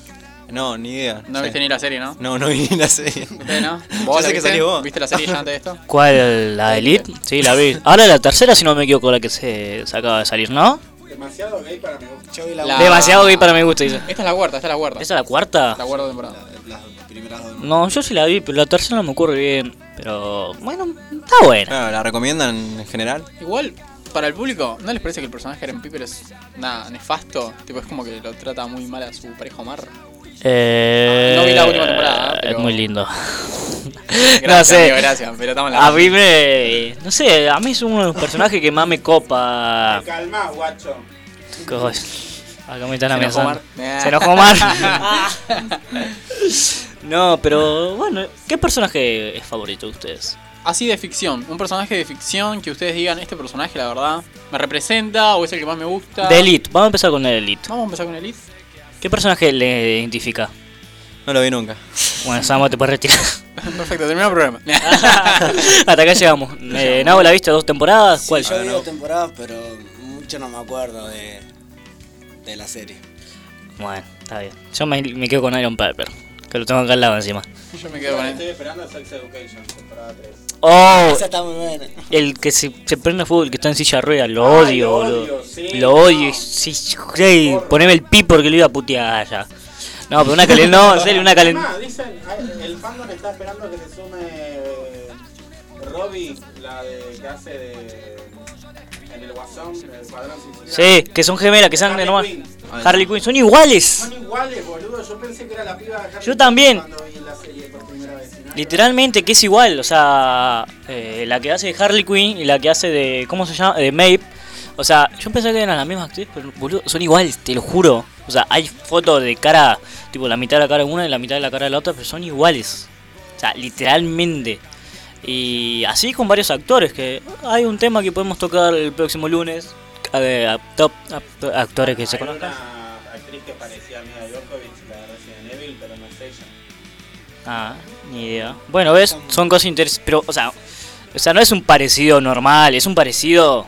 No, ni idea. No Sí. viste ni la serie, ¿no? No, no vi ni la serie. ¿Usted no? Yo ¿Vos la sé que viste? salió vos. ¿Viste la serie ya antes de esto? ¿Cuál? ¿La Elite? Sí, la vi. Ahora la tercera, si no me equivoco, la que se, se acaba de salir, ¿no? Demasiado gay para mi gusto. La, La- Demasiado gay para mi gusto, dice. Esta es la cuarta, esta es la cuarta. ¿Esa es la cuarta? La cuarta temporada. No, yo sí la vi, pero la tercera no me ocurre bien. Pero bueno, está buena. Claro, ¿La recomiendan en general? Igual, para el público, ¿no les parece que el personaje de Aaron Piper es nada nefasto? Tipo, es como que lo trata muy mal a su pareja Omar. Eh, No vi la última temporada, pero- Es muy lindo. Gracias, no sé. amigo, gracias, pero estamos en la A mí me. No sé, a mí es uno de los personajes que más me copa. Calma, guacho. Acá me están amenazando. Se enojó Omar. no, pero bueno, ¿qué personaje es favorito de ustedes? Así de ficción, un personaje de ficción que ustedes digan, este personaje la verdad me representa o es el que más me gusta. De Elite, vamos a empezar con el Elite. Vamos a empezar con Elite. ¿Qué personaje le identifica? No lo vi nunca. Bueno, Samo, te puedes retirar. Perfecto, termina el programa. Hasta acá llegamos. Eh, Nabo, ¿la viste dos temporadas? ¿Cuál? Yo vi dos temporadas, pero mucho no me acuerdo de, de la serie. Bueno, está bien. Yo me, me quedo con Iron Piper, que lo tengo acá al lado encima. Yo me quedo con él. Estoy esperando Sex Education, temporada 3. Oh, Esa está muy buena. el que se, se prende a fútbol, que está en silla de ruedas, lo Ay, odio, lo boludo. odio, sí, lo odio. Sí, sí, poneme el pi porque lo iba a putear allá. No, pero una calent... No, en serio, una calent... Ah, dicen, ay, el fandom está esperando que se sume eh, Robbie, la de, que hace de. Guasón, el Escuadrón. Sí, que son gemelas, que son Harley nomás. Quinn. Harley Quinn, son iguales. Son iguales, boludo. Yo pensé que era la piba de Harley Yo también. Cuando vi la serie por primera vez. ¿no? Literalmente que es igual, o sea, eh, la que hace de Harley Quinn y la que hace de, ¿cómo se llama? De Maeve. O sea, yo pensé que eran las mismas actrices, pero boludo, son iguales, te lo juro. O sea, hay fotos de cara, tipo la mitad de la cara de una y la mitad de la cara de la otra, pero son iguales. O sea, literalmente. Y así con varios actores, que hay un tema que podemos tocar el próximo lunes. eh, a top a- actores que se Hay conozcan. una actriz que parecía a Mia Djokovic, la de Resident Evil, pero no es ella. Ah, ni idea. Bueno, ves, son cosas interesantes, pero, o sea, o sea, no es un parecido normal, es un parecido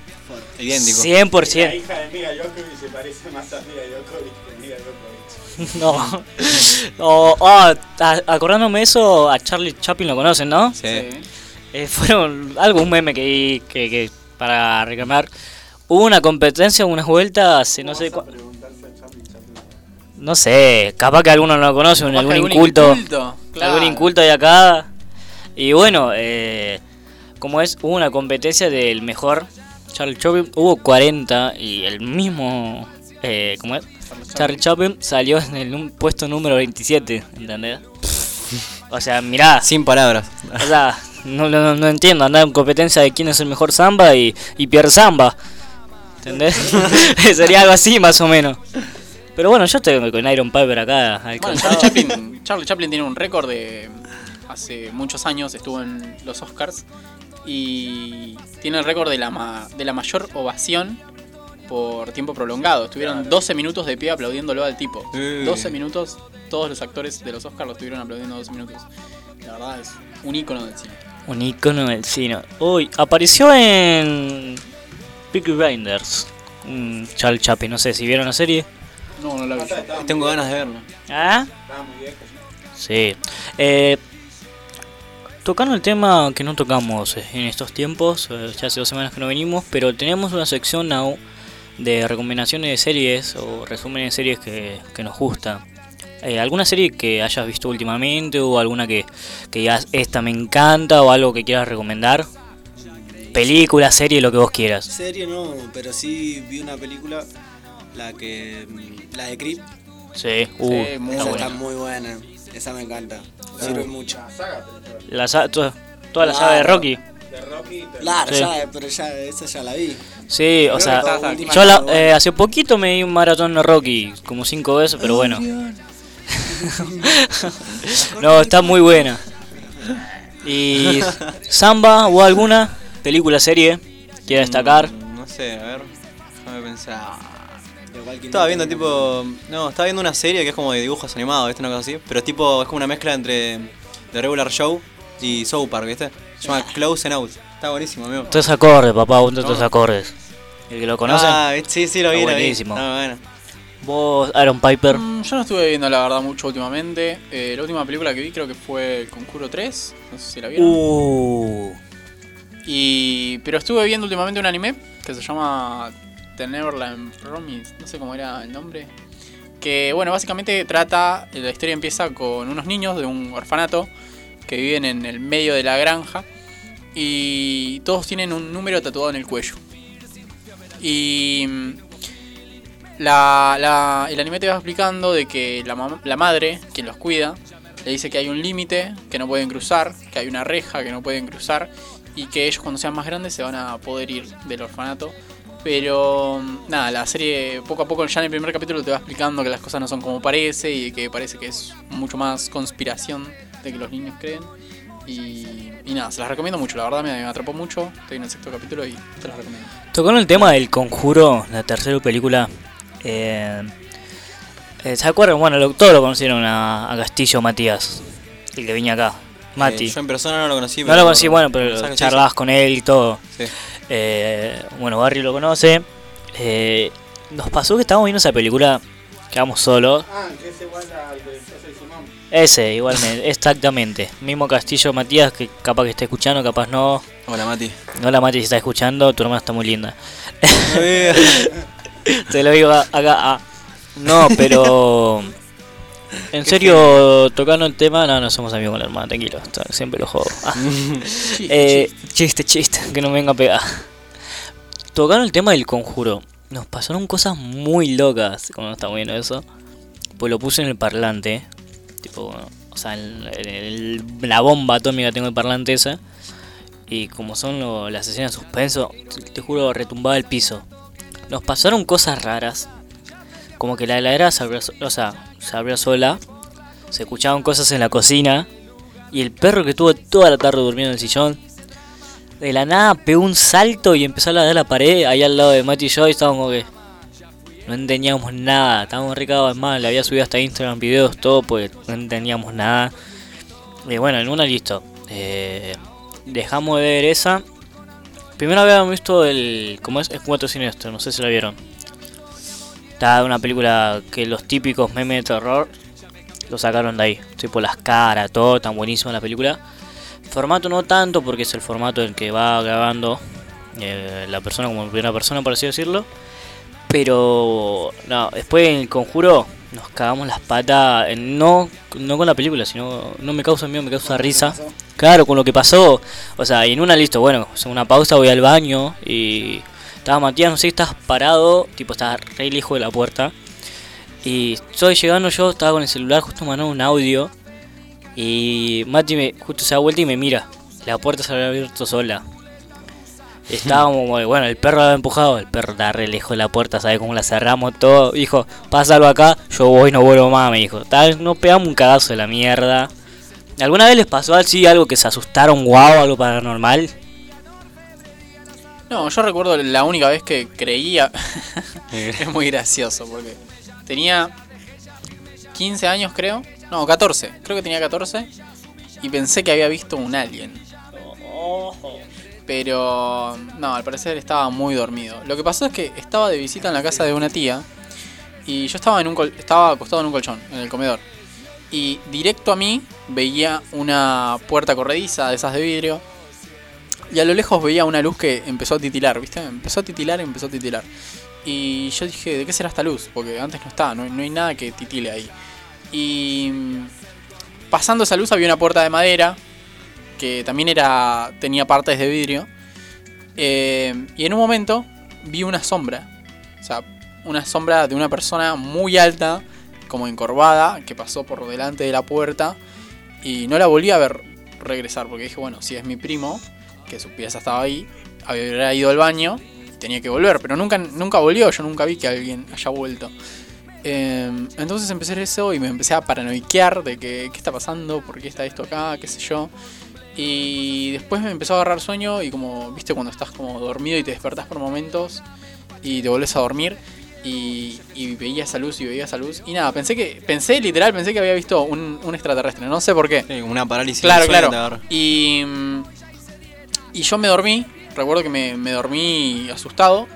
Idéntico. 100%. La hija de Mia Djokovic se parece más a Mia Djokovic que Mia Djokovic. No. O, ah, a- acordándome de eso, a Charlie Chaplin lo conocen, ¿no? Sí. Eh, fueron algo, un meme que que, que para reclamar. Hubo una competencia, unas vueltas, no sé cuánto. No sé, capaz que alguno no lo conoce, algún inculto. inculto, claro. Algún inculto de acá. Y bueno, eh, como es, hubo una competencia del mejor Charlie Chaplin, hubo 40 y el mismo, eh, ¿cómo es? Charlie Chaplin salió en el puesto número 27, ¿entendés? O sea, mirá. Sin palabras. O sea, no, no, no entiendo, andar en competencia de quién es el mejor samba y, y Pierre Samba. ¿Entendés? Sería algo así más o menos. Pero bueno, yo estoy con Iron Piper acá. al Bueno, costado. Charlie Chaplin, Charlie Chaplin tiene un récord de hace muchos años estuvo en los Oscars y tiene el récord de la ma- de la mayor ovación por tiempo prolongado. Estuvieron 12 minutos de pie aplaudiéndolo al tipo. Eh. 12 minutos, todos los actores de los Oscars lo estuvieron aplaudiendo 12 minutos. La verdad es un ícono del cine. Un icono del cine. Uy, apareció en Peaky Blinders. Un Chaplin, no sé si vieron la serie. No, no la vi. Tengo ganas de verlo. ¿Ah? Estaba muy viejo. Sí. Eh, tocando el tema que no tocamos en estos tiempos, eh, ya hace dos semanas que no venimos, pero tenemos una sección now de recomendaciones de series o resúmenes de series que, que nos gustan. Eh, ¿Alguna serie que hayas visto últimamente o alguna que, que digas esta me encanta o algo que quieras recomendar? Película, serie, lo que vos quieras. Serie no, pero sí vi una película, la que mm, la de Creep. Sí, uh, esa está muy buena, esa me encanta, sirve mucho. La sa- to- toda la saga de Claro. Rocky. Claro, Sí. ya, pero ya, esa ya la vi. Sí, o Creo sea, yo la- eh, hace poquito me di un maratón de Rocky, como cinco veces, pero bueno. no, está muy buena. Y Samba o alguna película, serie, quiera destacar. Mm, No sé, a ver. Déjame pensar. Estaba viendo tipo. No, estaba viendo una serie que es como de dibujos animados, ¿viste? Una cosa así. Pero es tipo. Es como una mezcla entre The Regular Show y South Park, ¿viste? Se llama Close and Out. Está buenísimo, amigo. Tres acordes, papá, un de tres No. acordes. El que lo conoce. Ah, sí, sí, lo vi, Está lo vi. buenísimo. Bueno. Vos, Aaron Piper. Mm, Yo no estuve viendo la verdad mucho últimamente. Eh, la última película que vi creo que fue Conjuro 3. No sé si la vieron. Uh, Y, pero estuve viendo últimamente un anime que se llama The Neverland Promise, no sé cómo era el nombre. Que bueno, básicamente trata, la historia empieza con unos niños de un orfanato que viven en el medio de la granja y todos tienen un número tatuado en el cuello. Y mm, la, la- el anime te va explicando de que la, la madre, quien los cuida, le dice que hay un límite que no pueden cruzar, que hay una reja que no pueden cruzar y que ellos cuando sean más grandes se van a poder ir del orfanato. Pero mm, nada, la serie poco a poco ya en el primer capítulo te va explicando que las cosas no son como parece y que parece que es mucho más conspiración de que los niños creen. Y, y nada, se las recomiendo mucho, la verdad me, me atrapó mucho. Estoy en el sexto capítulo y te las recomiendo. Tocando el tema del conjuro, la tercera película. eh, eh, ¿Se acuerdan? Bueno, lo- todos lo conocieron a, a Castillo Matías, el que venía acá. Mati. Eh, yo en persona no lo conocí. no pero- lo conocí, bueno, pero ¿sabes qué charlabas con él y todo. Sí. Eh, bueno, Barry lo conoce. Eh, nos pasó que estábamos viendo esa película, quedamos solos. Ah, que es igual al Ese, igualmente, exactamente. Mismo Castillo Matías, que capaz que está escuchando, capaz no. Hola, Mati. Hola Mati, si está escuchando, tu hermana está muy linda. Te lo digo acá. ah. No, pero. En serio, tocando el tema, no, no somos amigos con la hermana, tranquilo. está- Siempre lo juego. Ah. Eh, chiste, chiste, que no me venga a pegar. Tocando el tema del conjuro, nos pasaron cosas muy locas cuando estamos viendo eso. Pues lo puse en el parlante. Tipo, o sea, la bomba atómica tengo el parlante esa. Y como son las escenas de suspenso, te juro, retumbaba el piso. Nos pasaron cosas raras. Como que la heladera se abrió, o sea, se abrió sola. Se escuchaban cosas en la cocina. Y el perro que estuvo toda la tarde durmiendo en el sillón. De la nada pegó un salto y empezó a ladrar la pared ahí al lado de Mati y yo. Y estábamos como que. No entendíamos nada. Estábamos recagados más. Le había subido hasta Instagram videos, todo, porque no entendíamos nada. Y bueno, en una listo. Eh, dejamos de ver esa. Primero habíamos visto el. ¿Cómo es? Escuadro Siniestro, no sé si la vieron. Está una película que los típicos memes de terror lo sacaron de ahí. Tipo las caras, todo, tan buenísima la película. Formato no tanto porque es el formato en que va grabando eh, la persona como primera persona, por así decirlo. Pero no, después en el conjuro nos cagamos las patas, no, no con la película, sino no me causa miedo, me causa risa. Claro, con lo que pasó. O sea, y en una listo, bueno, una pausa, voy al baño y estaba Matías, no sé, estás parado, tipo, estaba re lejos de la puerta. Y estoy llegando yo, estaba con el celular, justo mandando un audio. Y Mati me, justo se da vuelta y me mira. La puerta se había abierto sola. Estábamos, como, bueno, el perro había empujado, el perro está re lejos de la puerta, ¿sabe cómo la cerramos todo? Dijo, pásalo acá, yo voy, no vuelvo más, me dijo. Tal, nos pegamos un cagazo de la mierda. ¿Alguna vez les pasó así algo que se asustaron, guau, algo paranormal? No, yo recuerdo la única vez que creía. es muy gracioso porque tenía 15 años, creo. No, 14. Creo que tenía 14. Y pensé que había visto un alien. Pero no, al parecer estaba muy dormido. Lo que pasó es que estaba de visita en la casa de una tía. Y yo estaba, en un col- estaba acostado en un colchón, en el comedor. Y directo a mí veía una puerta corrediza de esas de vidrio. Y a lo lejos veía una luz que empezó a titilar, ¿viste? Empezó a titilar y empezó a titilar. Y yo dije, ¿de qué será esta luz? Porque antes no estaba, no, no hay nada que titile ahí. Y mm, pasando esa luz había una puerta de madera que también era tenía partes de vidrio. Eh, y en un momento vi una sombra. O sea, una sombra de una persona muy alta, como encorvada, que pasó por delante de la puerta. Y no la volví a ver regresar, porque dije, bueno, si es mi primo, que su pieza estaba ahí, había ido al baño, tenía que volver, pero nunca, nunca volvió, yo nunca vi que alguien haya vuelto. Eh, entonces empecé eso y me empecé a paranoiquear de que qué está pasando, por qué está esto acá, qué sé yo. Y después me empezó a agarrar sueño y como, viste, cuando estás como dormido y te despertás por momentos y te volvés a dormir y, y veía esa luz y veía esa luz. Y nada, pensé que, pensé literal, pensé que había visto un, un extraterrestre, no sé por qué. una parálisis. Claro, claro. Y, y yo me dormí, recuerdo que me, me dormí asustado.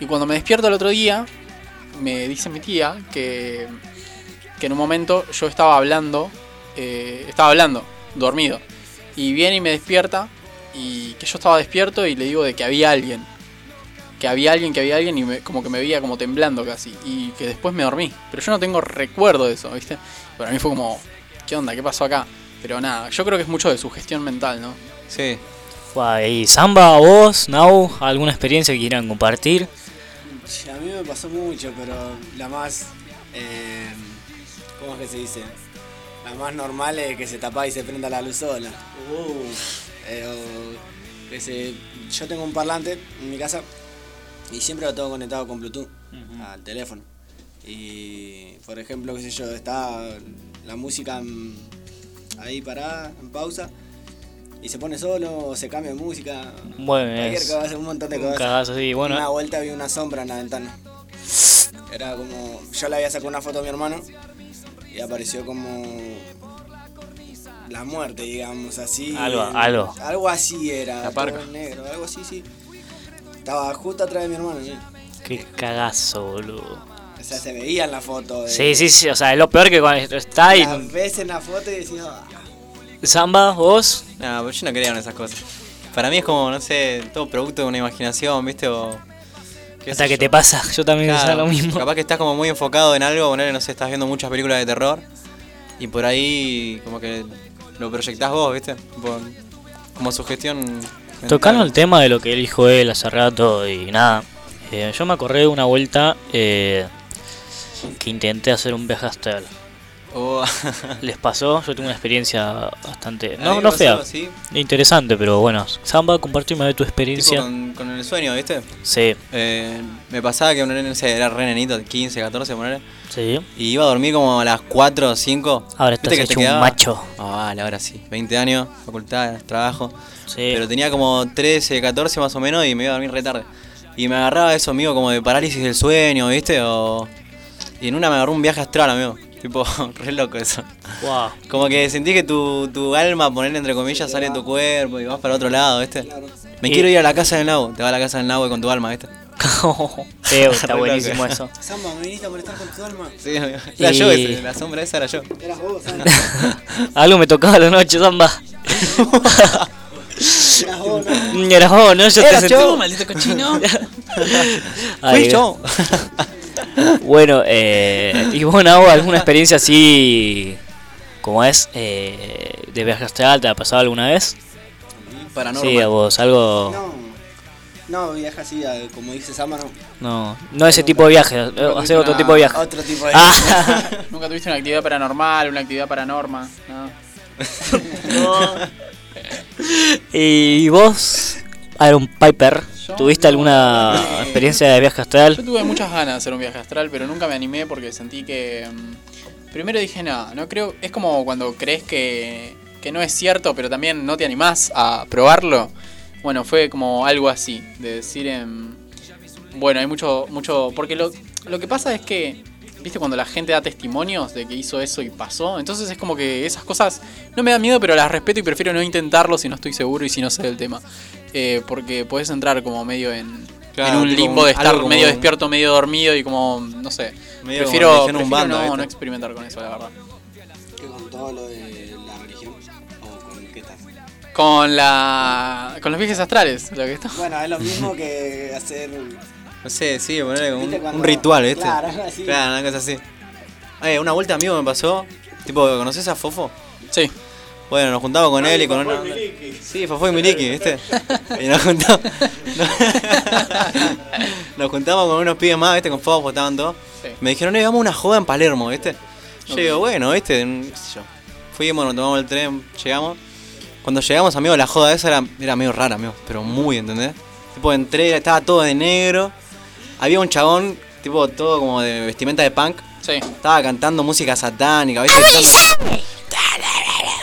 Y cuando me despierto el otro día, me dice mi tía que, que en un momento yo estaba hablando, eh, estaba hablando, dormido. Y viene y me despierta y que yo estaba despierto y le digo de que había alguien. Que había alguien, que había alguien y me- como que me veía como temblando casi. Y que después me dormí. Pero yo no tengo recuerdo de eso, ¿viste? Para mí fue como, ¿qué onda? ¿Qué pasó acá? Pero nada, yo creo que es mucho de su gestión mental, ¿no? Sí. Y Samba, vos, Nau, ¿alguna experiencia que quieran compartir? Sí, A mí me pasó mucho, pero la más. eh, ¿Cómo es que se dice? La más normal es que se tapa y se prenda la luz sola. Que se, yo tengo un parlante en mi casa y siempre lo tengo conectado con Bluetooth al teléfono. Y por ejemplo, qué sé yo, está la música ahí parada, en pausa, y se pone solo o se cambia de música. Bueno, Cualquier cosa, un montón de un cosas. cagazo, sí, bueno. Una vuelta vi una sombra en la ventana. Era como. Yo le había sacado una foto a mi hermano y apareció como. La muerte, digamos, así. Algo- en- algo. Algo así era. La parca. negro, algo así, sí. Estaba justo atrás de mi hermano, ¿sí? Qué cagazo, boludo. O sea, se veía en la foto. de- Sí, sí, sí, o sea, es lo peor que cuando está ahí. La ves en la foto y decís, "Ah". Samba, vos. No, pero yo no creo en esas cosas. Para mí es como, no sé, todo producto de una imaginación, ¿viste? O. Hasta que yo. te pasa, yo también Claro, pensaba lo mismo. Capaz que estás como muy enfocado en algo, ponele, no sé, estás viendo muchas películas de terror y por ahí como que lo proyectás vos, ¿viste? Como sugestión. Tocando el tema de lo que él dijo él hace rato y nada. eh, yo me acordé de una vuelta eh, que intenté hacer un viaje astral. Oh. ¿Les pasó? Yo tuve una experiencia bastante. No, no fea. Interesante, pero bueno. Samba, compartime de tu experiencia. con, con el sueño, ¿viste? Sí. Eh, me pasaba que no sé, era re nenito, 15, 14, poner. Sí. Y iba a dormir como a las 4 o 5. Ahora estás hecho un macho. Ah, vale, ahora sí. 20 años, facultad, trabajo. Sí. Pero tenía como 13, 14 más o menos y me iba a dormir re tarde. Y me agarraba eso, amigo, como de parálisis del sueño, ¿viste? O... Y en una me agarró un viaje astral, amigo. Tipo, re loco eso. Wow. Como que sentí que tu, tu alma, ponerle entre comillas, sale de tu cuerpo y vas para otro lado, ¿viste? Me Y- quiero ir a la casa del Nau. Te vas a la casa del Nau con tu alma, ¿viste? Feo, está buenísimo eso. Samba, ¿me viniste a molestar con tu alma? Sí, amigo. Era Y- yo ese, la sombra esa era yo. Eras vos, Samba. Algo me tocaba a la noche, Samba. Eras vos, ¿no? Eras vos, ¿no? Yo Era te yo, sentí. maldito cochino. Ay, Fui yo. Bueno, eh, y bueno, ¿hago alguna experiencia así como es eh, de viaje astral? ¿Te ha pasado alguna vez? Paranormal. Sí, a vos, algo... No, viaja así, a- como dice Sama, no. No, no ese tipo de viaje, eh, hacer otro tipo de viaje. Otro tipo de Ah. Nunca tuviste una actividad paranormal, una actividad paranorma. No. ¿Y vos, Aaron Piper, tuviste alguna experiencia de viaje astral? Yo tuve muchas ganas de hacer un viaje astral, pero nunca me animé porque sentí que. mm, Primero dije, no, no creo. Es como cuando crees que, que no es cierto, pero también no te animás a probarlo. Bueno, fue como algo así, de decir, em, bueno, hay mucho, mucho. Porque lo, lo que pasa es que, viste, cuando la gente da testimonios de que hizo eso y pasó, entonces es como que esas cosas no me dan miedo, pero las respeto y prefiero no intentarlo si no estoy seguro y si no sé del tema. Eh, porque puedes entrar como medio en, Claro, en un limbo de estar medio despierto, medio dormido y como, no sé. Medio prefiero prefiero umbanda, no, experimentar con eso, la verdad. ¿Qué con todo lo de la religión? ¿O con qué estás? Con la con los viajes astrales, lo que está. Bueno, es lo mismo que hacer. No sé, sí, ponerle como un, ¿Viste cuando- un ritual, ¿viste? Claro, algo así. Claro, una cosa así. Una vuelta amigo me pasó. Tipo, ¿conoces a Fofo? Sí. Bueno, nos juntamos con él y con una. Sí, Fofo y Miliki, ¿viste? Y nos juntamos. nos juntamos con unos pibes más, ¿viste? Con Fofo, estaban todos. Me dijeron, eh, vamos a una joda en Palermo, ¿viste? Yo digo, bueno, ¿viste? qué sé yo. Fuimos, nos tomamos el tren, llegamos. Cuando llegamos, amigo, la joda esa era, era medio rara, amigo, pero muy, ¿entendés? Tipo, entré, estaba todo de negro. Había un chabón, tipo, todo como de vestimenta de punk. Sí. Estaba cantando música satánica, ¿viste?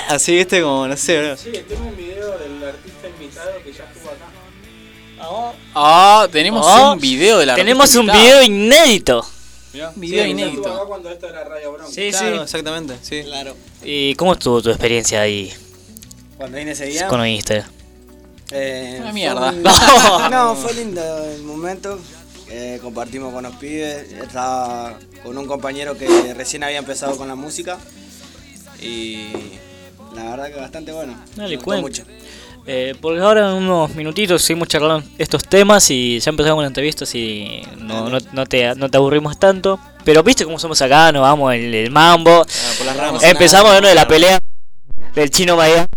Así, ¿viste? Como, no sé, bro. Sí, tengo un video del artista invitado que ya estuvo acá. Ah, tenemos Oh, un video de la Tenemos un video inédito. Video Sí, inédito. estuvo acá cuando esto era Radio Bronx. Sí, Claro, sí. exactamente, sí. Claro. ¿Y cómo estuvo tu experiencia ahí Cuando vine ese día. con oíste? Eh, Una mierda. un- no, fue lindo el momento. Eh, compartimos con los pibes. Estaba con un compañero que recién había empezado con la música. Y la verdad que bastante bueno. Dale, Me gustó mucho. Eh, porque ahora en unos minutitos seguimos charlando estos temas y ya empezamos con la entrevista y no, no, no te, no te aburrimos tanto. Pero viste cómo somos acá, nos vamos el, el mambo. Ah, por las ramas. Empezamos de la pelea del chino Maya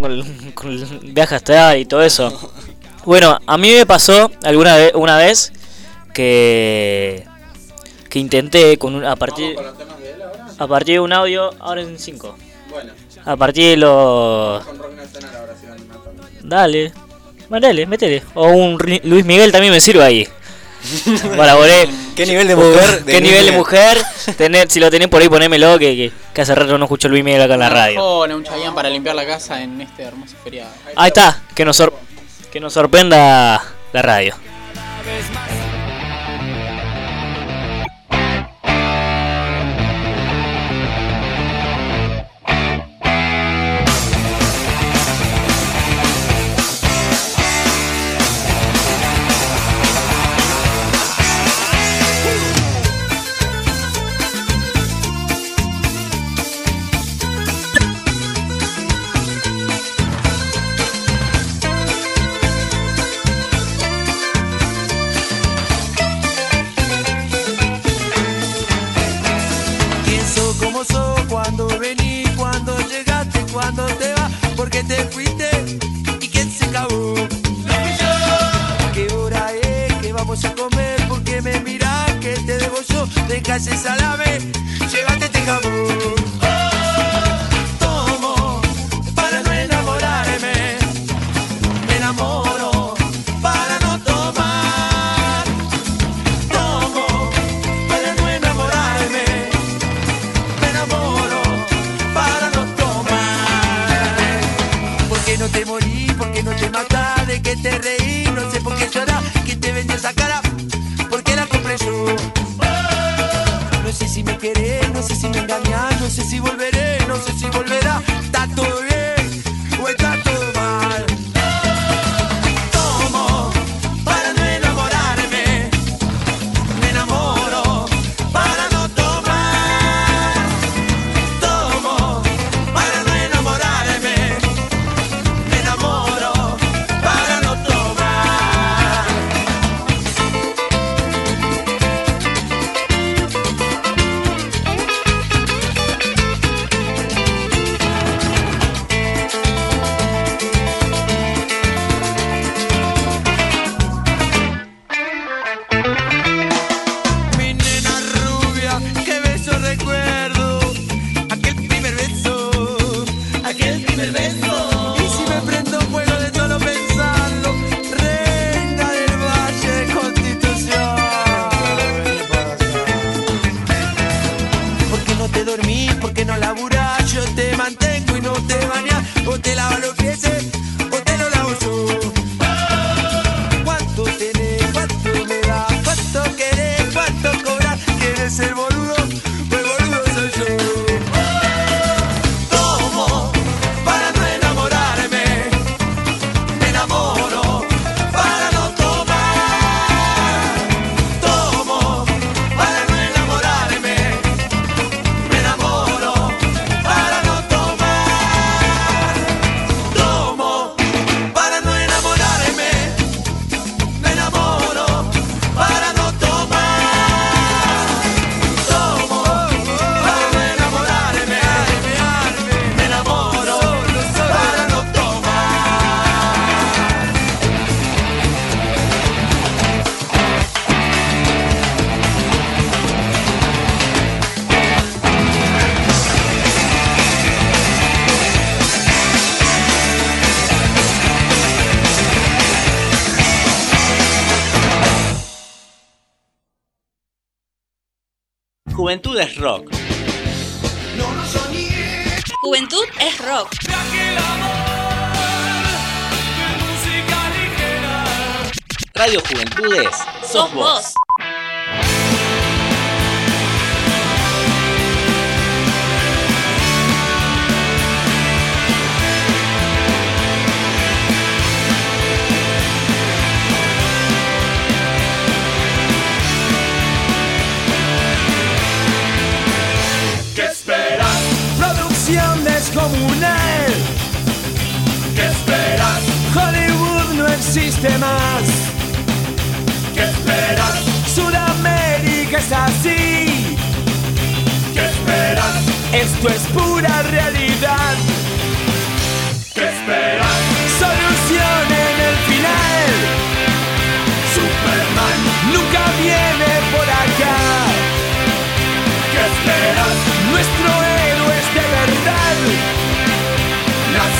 con el, con el viaje astral y todo eso. Bueno, a mí me pasó alguna vez, una vez que que intenté con un, a partir ¿Con los temas de a partir de un audio ahora en 5. Bueno, A partir de los con rock nacional ahora sí van. Dale. Dale, métele. O un Luis Miguel también me sirve ahí. Para poner. ¿Qué nivel de mujer? ¿Qué nivel de mujer? Tener, si lo tenés por ahí, ponémelo. Que, que, que hace rato no escucho Luis Miguel acá en la radio. Arjona, un Chayanne para limpiar la casa en este hermoso feriado. Ahí está. Que nos, sor- que nos sorprenda la radio. ¿Quién comer? Porque me mirás que te debo yo, deja ese salame, llévate este jamón. Esa cara? ¿Por qué la compré yo? No sé si me querés, no sé si me engañás, no sé si volveré, no sé si volverá.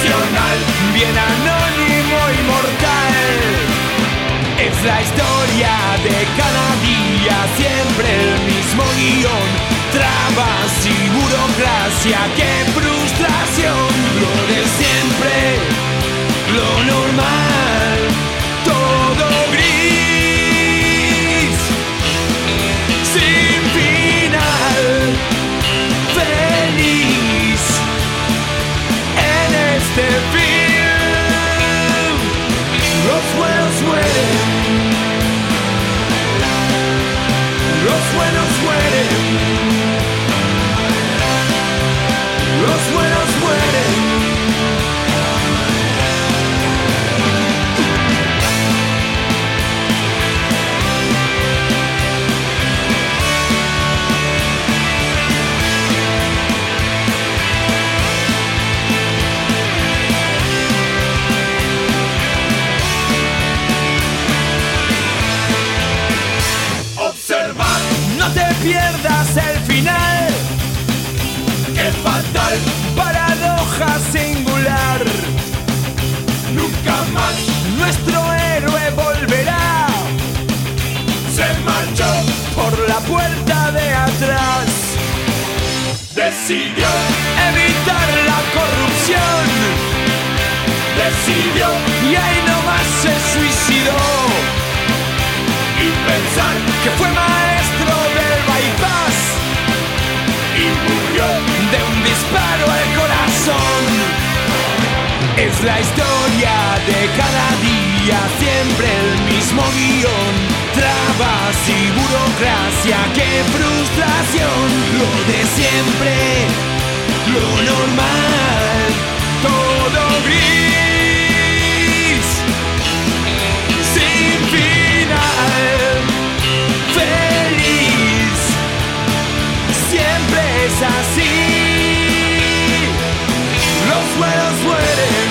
Bien anónimo y mortal. Es la historia de cada día, siempre el mismo guion. Trabas y burocracia, qué frustración. Lo de siempre, lo normal, Decidió evitar la corrupción. Decidió y ahí nomás se suicidó y pensar que fue maestro del bypass y murió de un disparo al corazón. Es la historia de cada día, siempre el mismo guion. Trabas y burocracia, qué frustración. Lo de siempre, lo normal, todo gris. Sin final, feliz, siempre es así. Los buenos mueren,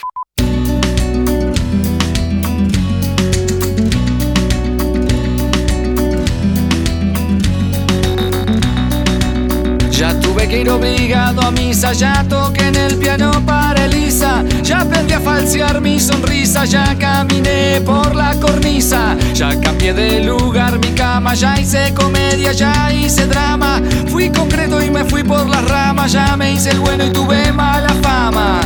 Ya tuve que ir obligado a misa, ya toqué en el piano para Elisa, ya aprendí a falsear mi sonrisa, ya caminé por la cornisa, ya cambié de lugar mi cama, ya hice comedia, ya hice drama, fui concreto y me fui por las ramas, ya me hice el bueno y tuve mala fama.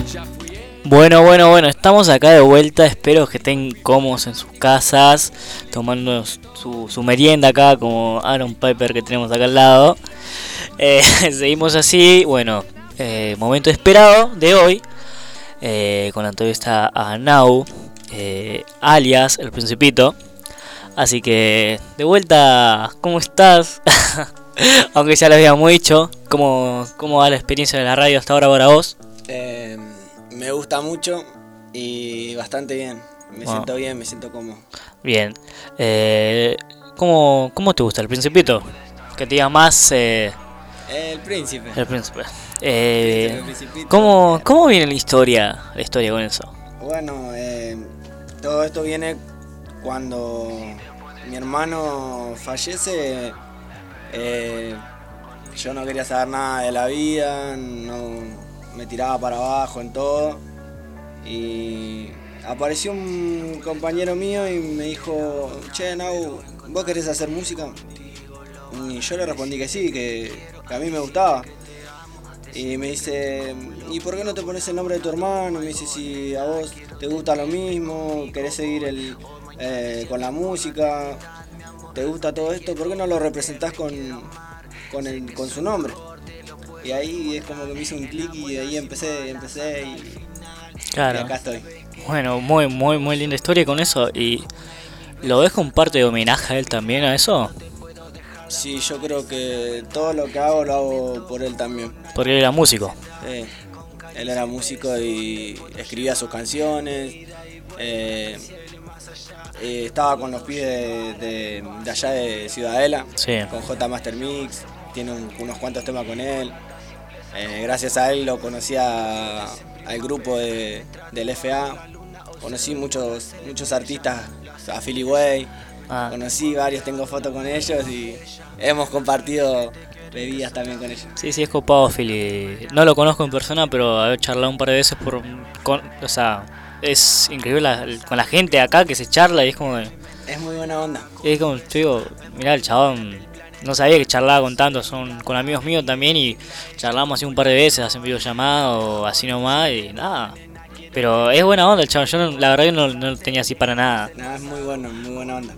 Bueno, bueno, bueno, estamos acá de vuelta. Espero que estén cómodos en sus casas, tomando su, su merienda acá, como Aaron Piper que tenemos acá al lado. Eh, seguimos así, bueno, eh, momento esperado de hoy, eh, con la entrevista a Nau, eh, alias El Principito. Así que, de vuelta, ¿cómo estás? Aunque ya lo habíamos dicho, ¿cómo, ¿cómo va la experiencia de la radio hasta ahora para vos? Eh, me gusta mucho y bastante bien. Me Wow. siento bien, me siento cómodo. Bien. Eh, ¿cómo, ¿Cómo te gusta el Principito? Que te diga más eh, El príncipe. el Príncipe. Eh, Príncipe. ¿cómo, ¿Cómo viene la historia, la historia con eso? Bueno, eh, todo esto viene cuando mi hermano fallece. eh, yo no quería saber nada de la vida, no me tiraba para abajo en todo. Y apareció un compañero mío y me dijo, che, Nau, ¿vos querés hacer música? Y yo le respondí que sí, que, que a mí me gustaba. Y me dice, ¿y por qué no te pones el nombre de tu hermano? Me dice, si a vos te gusta lo mismo, querés seguir el, eh, con la música, te gusta todo esto, ¿por qué no lo representás con, con, el- con su nombre? Y ahí es como que me hizo un clic y de ahí empecé, empecé y, Claro. y acá estoy. Bueno, muy, muy, muy linda historia con eso. ¿Y lo ves con parte de homenaje a él también a eso? Sí, yo creo que todo lo que hago lo hago por él también. Porque él era músico. Sí, él era músico y escribía sus canciones. eh, eh, estaba con los pibes de, de- de allá de Ciudadela, Sí. con J Master Mix. Tiene un- unos cuantos temas con él. Eh, gracias a él lo conocí a- al grupo de- del FA. Conocí muchos, muchos artistas, a Philly Way. Ah. Conocí varios, tengo fotos con ellos y hemos compartido bebidas también con ellos. Sí, sí, es copado, Philly. No lo conozco en persona, pero he charlado un par de veces por... con- o sea, es increíble la- con la gente acá que se charla y es como... Es muy buena onda. Es como, te digo, mirá, el chabón no sabía que charlaba con tantos, son con amigos míos también y charlamos así un par de veces, hacen videollamada o así nomás y nada. Pero es buena onda el chabón, yo no- la verdad que no, no lo tenía así para nada. Nada, es muy bueno, muy buena onda.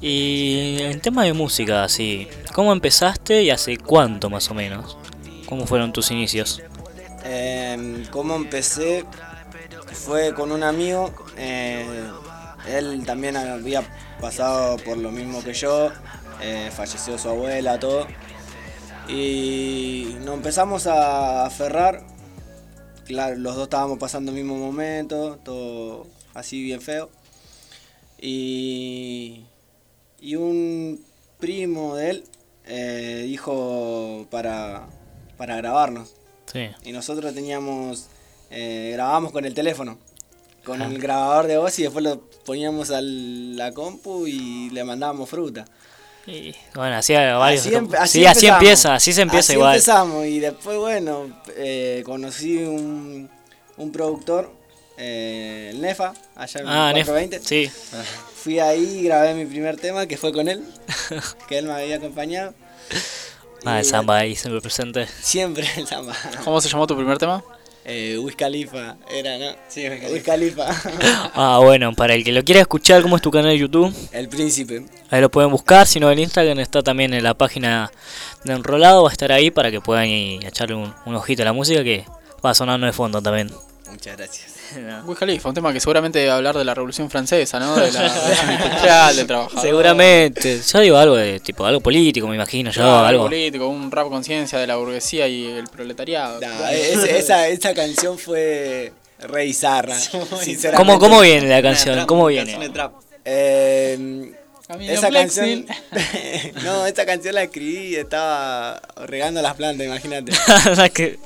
Y en tema de música, así, ¿cómo empezaste y hace cuánto más o menos? ¿Cómo fueron tus inicios? Eh, ¿Cómo empecé? Fue con un amigo. eh, él también había pasado por lo mismo que yo. Eh, falleció su abuela, todo. Y nos empezamos a aferrar. Claro, los dos estábamos pasando el mismo momento, todo así bien feo. Y, y un primo de él eh, dijo para, para grabarnos. Sí. Y nosotros teníamos, eh, grabábamos con el teléfono, con el grabador de voz y después lo poníamos a la compu y le mandábamos fruta. Y bueno, hacía varios... Así, empe- sí, así empezamos. empieza, así se empieza Así igual. empezamos y después, bueno, eh, conocí un, un productor, eh, el Nefa, allá en Ah, el Nefa, 420. sí. Fui ahí y grabé mi primer tema, que fue con él, que él me había acompañado. Ah, el Y, samba ahí siempre presente. Siempre el samba. ¿Cómo se llamó tu primer tema? Eh, Wiz Khalifa, era, ¿no? Sí, Wiz Khalifa. Ah, bueno, para el que lo quiera escuchar, ¿cómo es tu canal de YouTube? El Príncipe. Ahí lo pueden buscar, si no en Instagram está también en la página de Enrolado, va a estar ahí para que puedan echarle un, un ojito a la música que va sonando de fondo también. Muchas gracias. Wiz Khalifa, un tema que seguramente debe hablar de la Revolución Francesa, ¿no? De la, de del trabajador. Seguramente, yo digo algo de tipo algo político, me imagino yo, Claro, algo. político, un rap conciencia de la burguesía y el proletariado. Es- esa, esa canción fue re bizarra. sinceramente. ¿Cómo, ¿Cómo viene la canción? ¿Cómo viene? Eh, Camino esa Flexil. canción. no, esta canción la escribí y estaba regando las plantas, imagínate.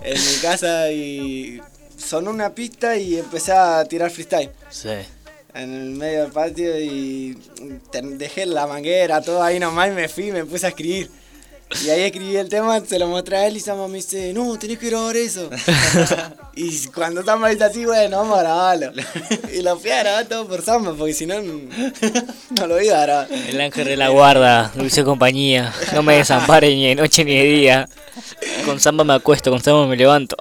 En mi casa y sonó una pista y empecé a tirar freestyle. Sí. En el medio del patio y dejé la manguera, todo ahí nomás y me fui me puse a escribir. Y ahí escribí el tema, se lo mostré a él y Sama me dice, no, tenés que grabar eso. y cuando Sama dice así, bueno, vamos a grabarlo. y lo fui a grabar todo por Sama, porque si no, no lo iba a grabar. El ángel de la guarda, dulce compañía, no me desampare ni de noche ni de día. Con samba me acuesto, con samba me levanto.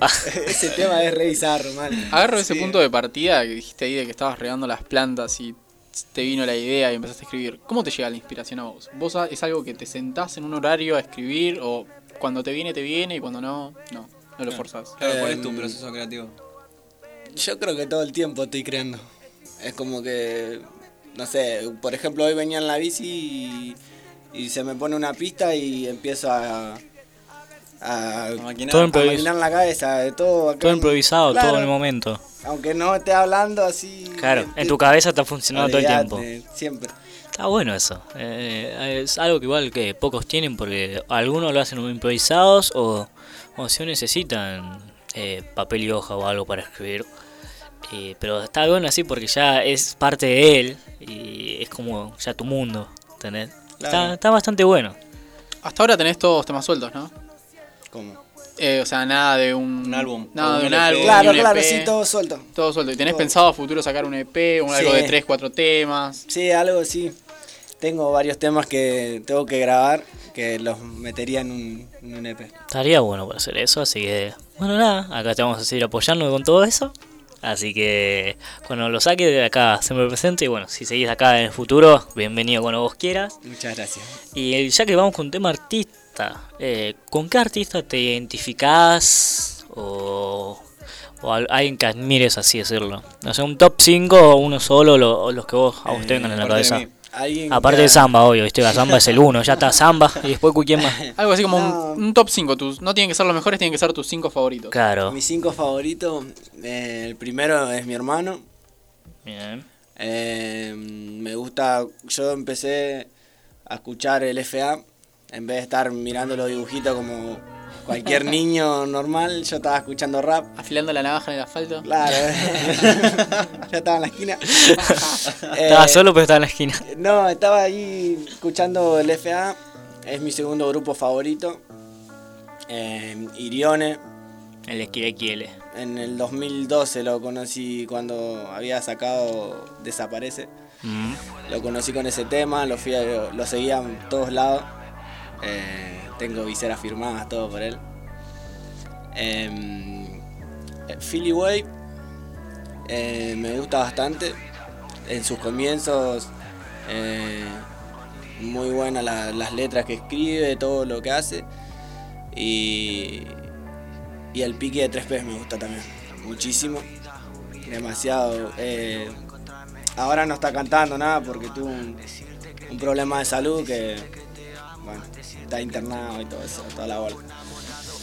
Ese tema es re bizarro, man. Agarro ese punto de partida que dijiste ahí de que estabas regando las plantas y te vino la idea y empezaste a escribir. ¿Cómo te llega la inspiración a vos? ¿Vos es algo que te sentás en un horario a escribir o cuando te viene te viene y cuando no, no, no lo forzás? Claro, ¿cuál es tu Em, proceso creativo? Yo creo que todo el tiempo estoy creando. Es como que, no sé, por ejemplo, hoy venía en la bici y, y se me pone una pista y empiezo a. a, maquinar. Todo a maquinar la cabeza, de todo. acá Todo en- improvisado, todo en el momento. Aunque no esté hablando así. Claro, en tu cabeza está funcionando todo el tiempo. Siempre. Está bueno eso. Eh, es algo que igual que pocos tienen porque algunos lo hacen improvisados o, o si necesitan eh, papel y hoja o algo para escribir. Eh, pero está bueno así porque ya es parte de él y es como ya tu mundo. ¿entendés? Está, está bastante bueno. Hasta ahora tenés todos temas sueltos, ¿no? ¿Cómo? Eh, o sea, nada de un, álbum. Nada de un un LP. álbum. Claro, un claro, EP. sí, todo suelto. Todo suelto. ¿Y tenés Todo. pensado a futuro sacar un EP, un algo de 3, 4 temas? Sí, algo así. Tengo varios temas que tengo que grabar que los metería en un, en un E EP. Estaría bueno para hacer eso, así que bueno nada, acá te vamos a seguir apoyando con todo eso. Así que cuando lo saque de acá se me presente y bueno, si seguís acá en el futuro, bienvenido cuando vos quieras. Muchas gracias. Y ya que vamos con tema artista, eh, ¿con qué artista te identificás o, o al- alguien que admires así decirlo? No sé, un top 5 o uno solo, lo- o los que vos a vos tengan en la de cabeza. mí. Aparte que- de Samba, obvio, ¿viste? La Samba es el uno, ya está Samba y después quién más. Algo así como un, un top 5. Tus, no tienen que ser los mejores, tienen que ser tus 5 favoritos. Claro. Mis cinco favoritos, eh, el primero es mi hermano. Bien. Eh, me gusta, yo empecé a escuchar el FA, en vez de estar mirando los dibujitos como cualquier niño normal, yo estaba escuchando rap. Afilando la navaja en el asfalto. Claro, ya estaba en la esquina. Estaba Eh, solo pero estaba en la esquina. No, estaba ahí escuchando el FA, es mi segundo grupo favorito. Eh, Irione. El Esquirequiele. En el 2012 lo conocí cuando había sacado Desaparece. Mm. Lo conocí con ese tema, lo, fui a- lo seguía en todos lados. Eh, tengo viseras firmadas, todo por él. Em, eh, Philly Way eh, me gusta bastante. En sus comienzos, muy buenas la- las letras que escribe, todo lo que hace. Y, y el pique de 3P me gusta también, muchísimo. Demasiado. ahora no está cantando nada porque tuvo un, problema de salud que, está internado y todo eso, toda la bola.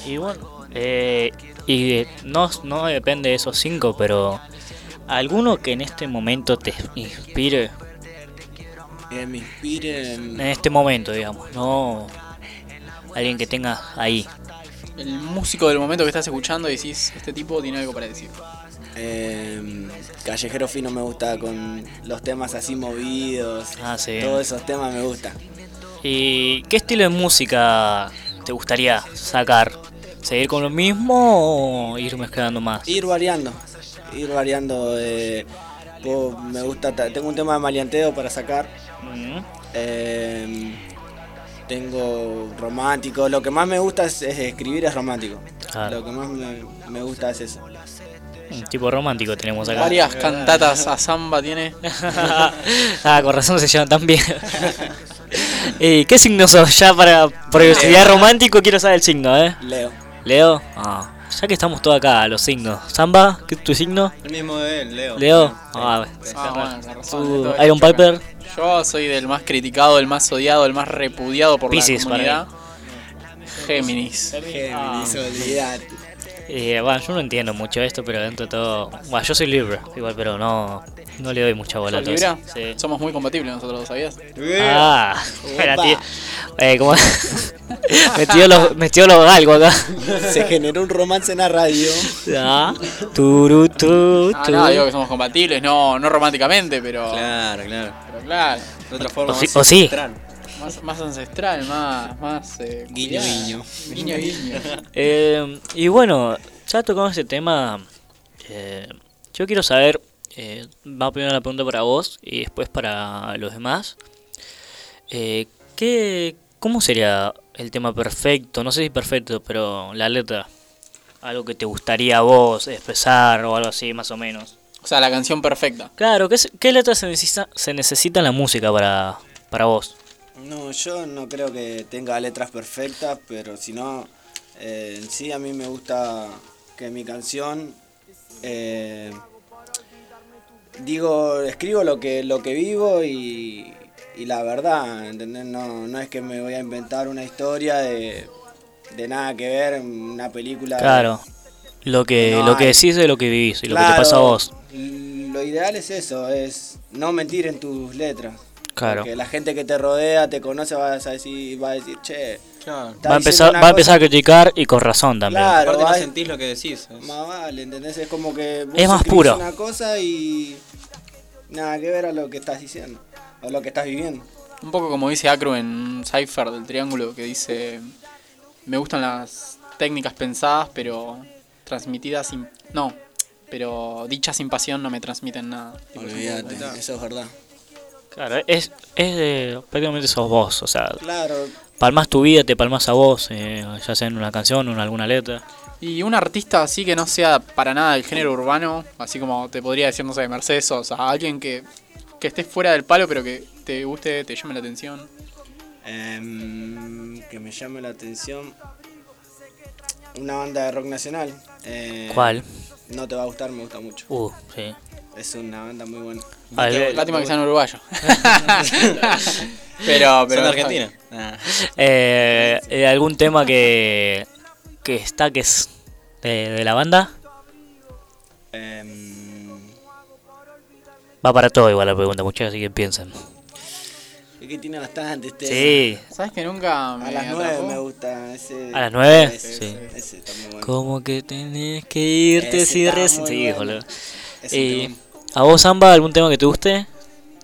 Y bueno, eh, y no, no depende de esos cinco, pero alguno que en este momento te inspire, Que me inspire en este momento, digamos, no alguien que tenga ahí. El músico del momento que estás escuchando y decís, este tipo tiene algo para decir. Eh, Callejero Fino me gusta con los temas así movidos. Ah, sí. Todos esos temas me gustan. ¿Y qué estilo de música te gustaría sacar? ¿Seguir con lo mismo o ir mezclando más? Ir variando. Ir variando. eh, puedo- me gusta. ta- Tengo un tema de maleanteo para sacar. Eh, tengo romántico. Lo que más me gusta es, es escribir es romántico. Claro. Lo que más me, me gusta es eso. Un tipo romántico tenemos acá. Varias cantatas a samba tiene. ah, con razón se llaman tan bien. ¿Y qué signo sos? Ya para curiosidad romántico quiero saber el signo, ¿eh? Leo. Leo. Ah, ya que estamos todos acá, los signos. Samba, ¿qué es tu signo? El mismo de él, Leo. Leo. Ah, Ah, bueno, Iron Piper. Yo soy del más criticado, el más odiado, el más repudiado por Piscis, la para comunidad. Géminis. Géminis, olvidate. Eh, bueno, yo no entiendo mucho esto, pero dentro de todo. Bueno, yo soy libre, igual, pero no, no le doy mucha bola a. Sí. Somos muy compatibles nosotros, ¿lo sabías? Ah, la tía. Eh, como. metió los, metió los galgos acá. Se generó un romance en la radio. Ah, turu, tu, Ah, no, digo que somos compatibles, no, no románticamente, pero. Claro, claro. Pero claro. De otra forma, O sí- más o sí. Más, más ancestral, más. más eh, Guiño, guiño. Guiño, guiño. Eh, y bueno, ya tocamos ese tema. eh, yo quiero saber. Eh, va primero la pregunta para vos y después para los demás. Eh, ¿qué, ¿Cómo sería el tema perfecto, no sé si perfecto, pero la letra. Algo que te gustaría a vos expresar o algo así, más o menos. O sea, la canción perfecta. Claro, ¿qué, qué letra se necesita, se necesita en la música para, para vos? No, yo no creo que tenga letras perfectas, pero si no, eh, en sí a mí me gusta que mi canción, eh, digo, escribo lo que, lo que vivo y, y la verdad, ¿entendés? No, no es que me voy a inventar una historia de, de nada que ver, una película. de- Claro. Lo que, No lo que decís de lo que vivís y lo que te pasa a vos. Lo ideal es eso, es no mentir en tus letras. Claro. Porque la gente que te rodea, te conoce, va a decir, va a decir che, está Va a empezar, va a empezar a criticar y con razón también. Claro, Aparte no sentís lo que decís. es- Más vale, ¿entendés? Es como que vos Es más puro. una cosa y nada que ver a lo que estás diciendo, o lo que estás viviendo. Un poco como dice Acro en Cypher del Triángulo, que dice: Me gustan las técnicas pensadas, pero transmitidas sin. No, pero dichas sin pasión no me transmiten nada. Olvídate, eso es verdad. Claro, es, es de- prácticamente sos vos, o sea, Claro, palmas tu vida, te palmas a vos, eh, ya sea en una canción o en alguna letra. Y un artista así que no sea para nada del género urbano, así como te podría decir, no sé, Mercedes Sosa, alguien que, que esté fuera del palo, pero que te guste, te llame la atención. em, que me llame la atención una banda de rock nacional. eh, ¿Cuál? No te va a gustar, me gusta mucho. Uh, sí. Es una banda muy buena. Ah, el- Lástima que sean uruguayos. pero, pero. ¿Son de Argentina? Eh, eh, ¿Algún tema que, que está que es de, de la banda? Em, Va para todo igual la pregunta, muchachos, así que piensen. es que tiene bastante este. Sí. ¿Sabes que nunca me A las nueve me gusta ese. ¿A las nueve? Ese, Sí. ese está muy bueno. ¿Cómo que tenés que irte Ese si recién? Sí, bueno. boludo. Eh. ¿A vos, Samba, algún tema que te guste?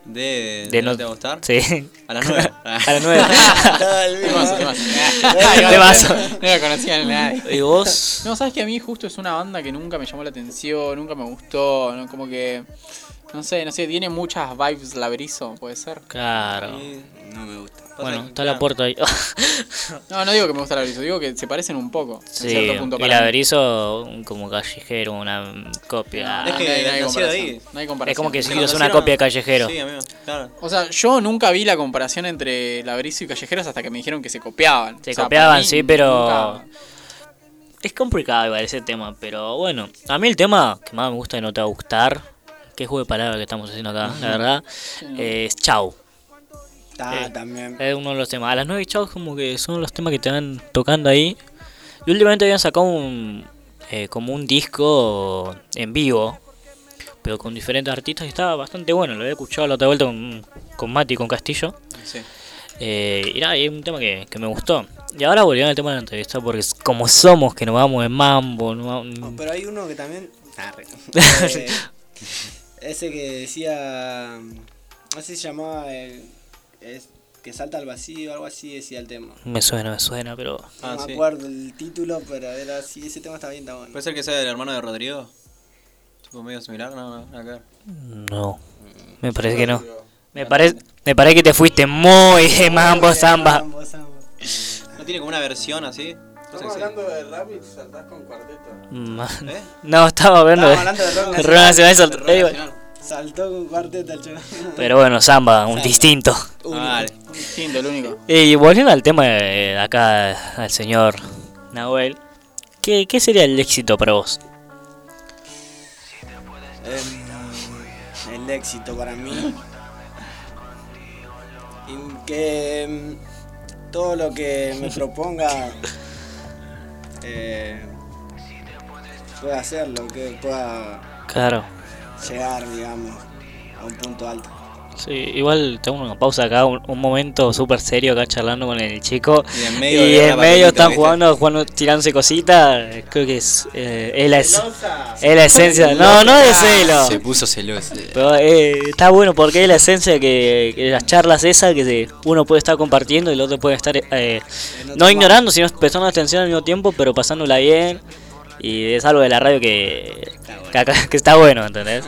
De, De no no- te va a gustar? Sí. A las nueve. A las nueve. Todo el mismo. Temazo, temazo. Temazo. No la conocía nadie. ¿Y vos? No, sabes que a mí justo es una banda que nunca me llamó la atención, nunca me gustó, ¿no? como que. No sé, no sé, tiene muchas vibes laberizo, puede ser. Claro. No me gusta. Bueno, está la puerta ahí. No, no digo que me gusta laberizo, digo que se parecen un poco. En Sí, cierto punto el un- como callejero, una copia. Es que no hay- no hay comparación, ahí. no hay comparación. Es como que si no, es una copia de callejero. Sí, amigo, claro. O sea, yo nunca vi la comparación entre laberizo y callejeros hasta que me dijeron que se copiaban. Se O sea, copiaban, sí, pero. nunca- Es complicado igual ese tema, pero bueno. A mí el tema que más me gusta y no te va a gustar, qué juego de palabras que estamos haciendo acá, la verdad, es Chau. Está Eh, también. Es uno de los temas. A las 9 Chau como que son los temas que te van tocando ahí. Y últimamente habían sacado un. eh, como un disco en vivo, pero con diferentes artistas y estaba bastante bueno. Lo había escuchado la otra vuelta con, con Mati, con Castillo. Sí. Eh, y nada, y es un tema que, que me gustó. Y ahora volviendo al tema de la entrevista, porque como somos, que nos vamos en mambo. no va- Oh, pero hay uno que también. Ah. Eh, ese que decía. Si se llamaba. Es, que salta al vacío, algo así decía el tema. Me suena, me suena, pero. No Ah, me sí. acuerdo el título, pero era así. Ese tema está bien, está bueno. ¿Puede ser que sea el hermano de Rodrigo? Tipo medio similar, no, no, ver. No, me parece que no. Me parece, me parece que te fuiste muy de mambo samba. ¿No tiene como una versión así? No Estamos hablando de rap y saltás con cuarteto. ¿Eh? No, estaba hablando de, Estábamos hablando de rock de rock nacional. Saltó con cuarteto el chaval. Pero bueno, samba, un distinto. Vale. Distinto, el único. Y volviendo al tema de, acá, al señor Nahuel, ¿qué, ¿qué sería el éxito para vos? Em, el éxito para mí. Y que em, todo lo que me proponga eh, pueda hacerlo, que pueda Claro. Llegar, digamos, a un punto alto. Sí, igual tengo una pausa acá, un, un momento súper serio acá charlando con el chico. Y en medio y de en medio están jugando, jugando, tirándose cositas. Creo que es, eh, es, la, es, es la esencia. No, no de celo. Se puso celoso. Pero eh, está bueno porque es la esencia que, que las charlas esas que se- uno puede estar compartiendo y el otro puede estar eh, no ignorando, sino prestando atención al mismo tiempo, pero pasándola bien. Y es algo de la radio que, que, acá- que está bueno, ¿entendés?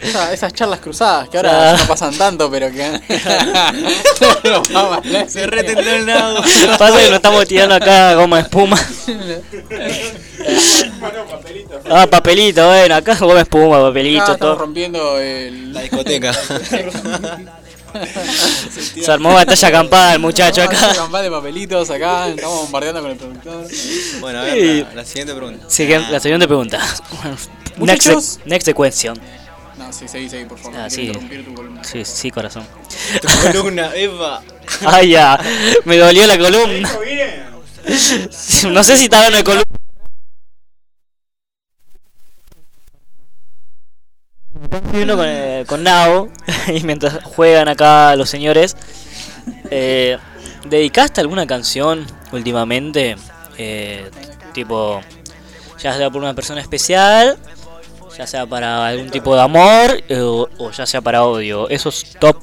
Esa- esas charlas cruzadas que ahora ya no pasan tanto, pero que. Se retentó el lado. Pasa que nos estamos tirando acá goma de espuma. Ah, papelito, bueno, acá goma de espuma, Acá papelito, estamos todo. rompiendo el... la discoteca. Se armó batalla campal, muchacho, acá. campal de papelitos acá, estamos bombardeando con el productor. Bueno, a ver, Sí. la, la siguiente pregunta. Sigue- la siguiente pregunta. Next, Muchachos. next question. No, sí, seguí, seguí, por favor. Ah, sí. tu columna. Sí, sí, corazón. Tu columna, Eva. Ay, ya, me dolió la columna. No sé si está hablando de columna. Viendo con, eh, Nao y mientras juegan acá los señores, eh, ¿dedicaste alguna canción últimamente? Eh, tipo, ya sea por una persona especial, ya sea para algún tipo de amor eh, o, ya sea para odio. Esos top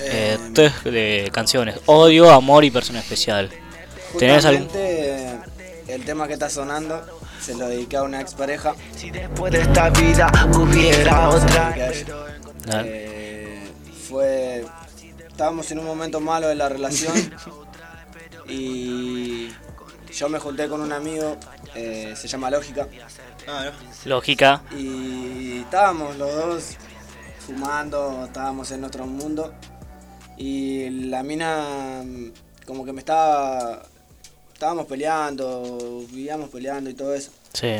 eh, tres de canciones: odio, amor y persona especial. ¿Tenés algún.? El tema que está sonando se lo dediqué a una expareja. Si después de esta vida hubiera otra. Ah. Eh, fue. Estábamos en un momento malo de la relación y yo me junté con un amigo, eh, se llama Lógica. Lógica. Y estábamos los dos fumando, estábamos en nuestro mundo. Y la mina mm, como que me estaba... Estábamos peleando, vivíamos peleando y todo eso. Sí.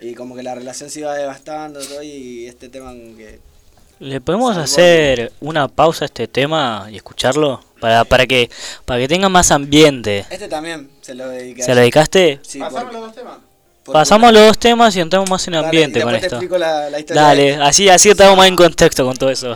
Y como que la relación se iba desgastando todo y este tema que... ¿Le podemos hacer una pausa a este tema y escucharlo? Para, para que para que tenga más ambiente. Este también se lo a ¿Se lo dedicaste? Sí, Pasame por- los dos temas. Pasamos los dos temas y entramos más en Dale, ambiente y con te esto. explico la- la historia Dale, de- así, así estamos más en contexto con todo eso.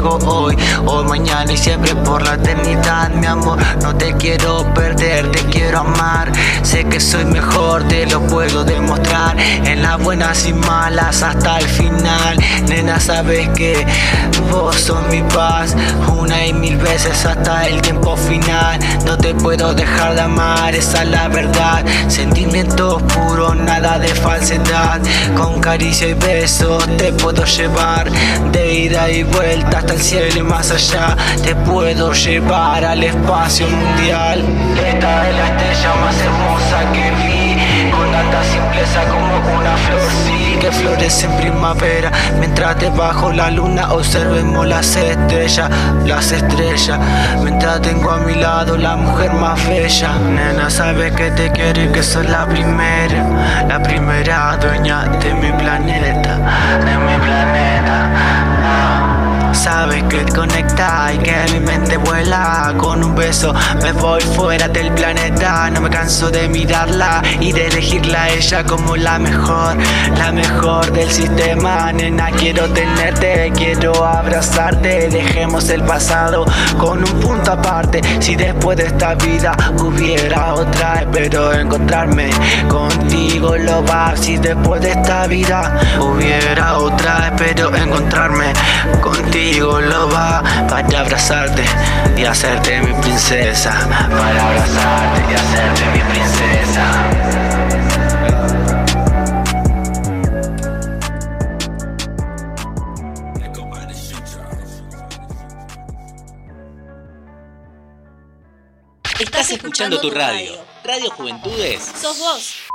Conmigo hoy, hoy, mañana y siempre por la eternidad, mi amor. No te quiero perder, te quiero amar. Que soy mejor, te lo puedo demostrar. En las buenas y malas hasta el final, nena, sabes que vos sos mi paz. Una y mil veces hasta el tiempo final. No te puedo dejar de amar, esa es la verdad. Sentimientos puros, nada de falsedad. Con caricia y besos te puedo llevar de ida y vuelta hasta el cielo y más allá. Te puedo llevar al espacio mundial. Esta es la estrella más hermosa que vi. Con tanta simpleza como una flor, sí, que florece en primavera. Mientras debajo la luna observemos las estrellas, las estrellas. Mientras tengo a mi lado la mujer más bella. Nena, sabes que te quiero y que soy la primera, la primera dueña de mi planeta, de mi planeta. Sabes que conecta y que mi mente vuela. Con un beso me voy fuera del planeta. No me canso de mirarla y de elegirla a ella como la mejor La mejor del sistema. Nena quiero tenerte, quiero abrazarte. Dejemos el pasado con un punto aparte. Si después de esta vida hubiera otra Espero encontrarme contigo lo va Si después de esta vida hubiera otra Espero encontrarme contigo lo va Para abrazarte y hacerte mi princesa Para abrazarte y hacerte mi princesa Estás escuchando tu radio. Radio Juventudes. Sos vos.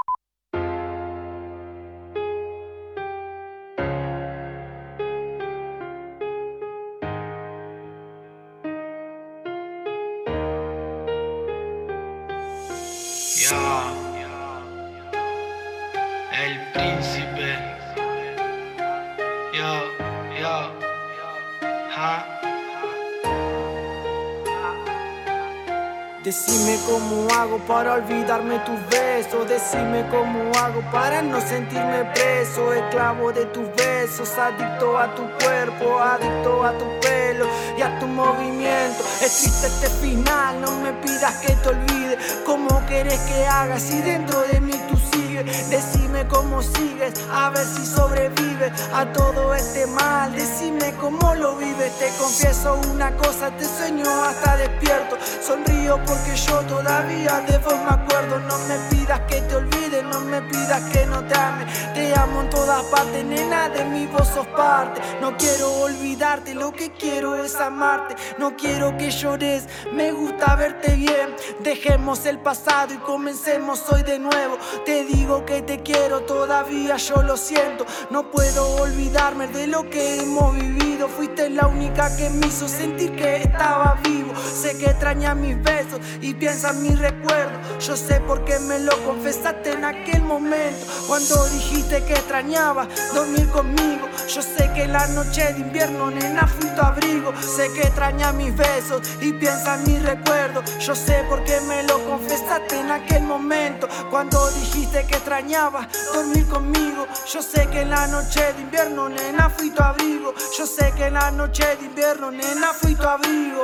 Decime cómo hago para olvidarme tus besos. Decime cómo hago para no sentirme preso. Esclavo de tus besos, adicto a tu cuerpo, adicto a tu pelo y a tu movimiento. Es triste este final, no me pidas que te olvide. ¿Cómo querés que haga si dentro de mí Decime cómo sigues, a ver si sobrevives a todo este mal. Decime cómo lo vives. Te confieso una cosa, te sueño hasta despierto. Sonrío porque yo todavía de vos me acuerdo. No me pidas que te olvides, no me pidas que no te ame. Te amo en todas partes, nena, de mi voz sos parte. No quiero olvidarte, lo que quiero es amarte. No quiero que llores, me gusta verte bien. Dejemos el pasado y comencemos hoy de nuevo. Te digo que te quiero, todavía yo lo siento. No puedo olvidarme de lo que hemos vivido. Fuiste la única que me hizo sentir que estaba vivo. Sé que extraña mis besos y piensa en mi recuerdo. Yo sé por qué me lo confesaste en aquel momento. Cuando dijiste que extrañabas dormir conmigo. Yo sé que la noche de invierno, nena, fui tu abrigo. Sé que extraña mis besos y piensa en mi recuerdo. Yo sé por qué me lo confesaste en aquel momento. Cuando dijiste que extrañabas dormir conmigo. Yo sé que en la noche de invierno, nena, fui tu abrigo. Yo sé que en la noche de invierno, nena, fui tu abrigo.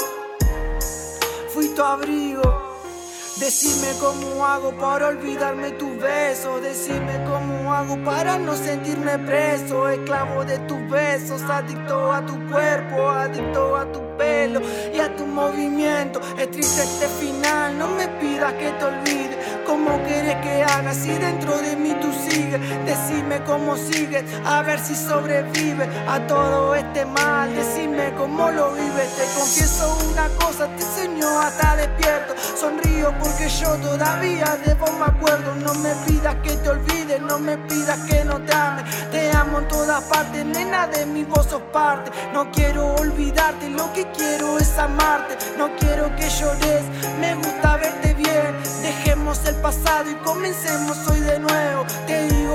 Fui tu abrigo. Decime cómo hago para olvidarme tus besos. Decime cómo hago para no sentirme preso. Esclavo de tus besos, adicto a tu cuerpo, adicto a tu pelo y a tu movimiento. Es triste este final, no me pidas que te olvide. ¿Cómo quieres que haga si dentro de mí tú sigues? Decime cómo sigues, a ver si sobrevives a todo este mal. Decime cómo lo vives. Te confieso una cosa, te enseño hasta despierto. Sonrío porque yo todavía de vos me acuerdo. No me pidas que te olvides, no me pidas que no te ame. Te amo en todas partes, nena, de mi voz sos parte. No quiero olvidarte, lo que quiero es amarte. No quiero que llores, me gusta verte bien. El pasado y comencemos hoy de nuevo.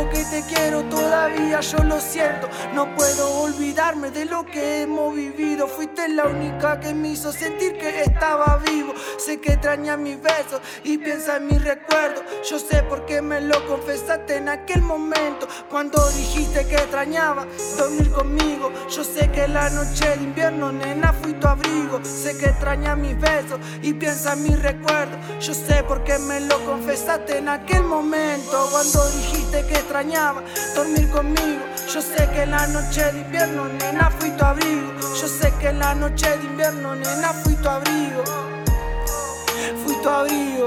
Que te quiero todavía, yo lo siento. No puedo olvidarme de lo que hemos vivido. Fuiste la única que me hizo sentir que estaba vivo. Sé que extraña mis besos y piensa en mi recuerdo. Yo sé por qué me lo confesaste en aquel momento. Cuando dijiste que extrañaba dormir conmigo. Yo sé que la noche de invierno, nena, fui tu abrigo. Sé que extraña mis besos y piensa en mi recuerdo. Yo sé por qué me lo confesaste en aquel momento. Cuando dijiste que extrañaba dormir conmigo. Yo sé que la noche de invierno, nena, fui tu abrigo. Yo sé que la noche de invierno, nena, fui tu abrigo. Fui tu abrigo.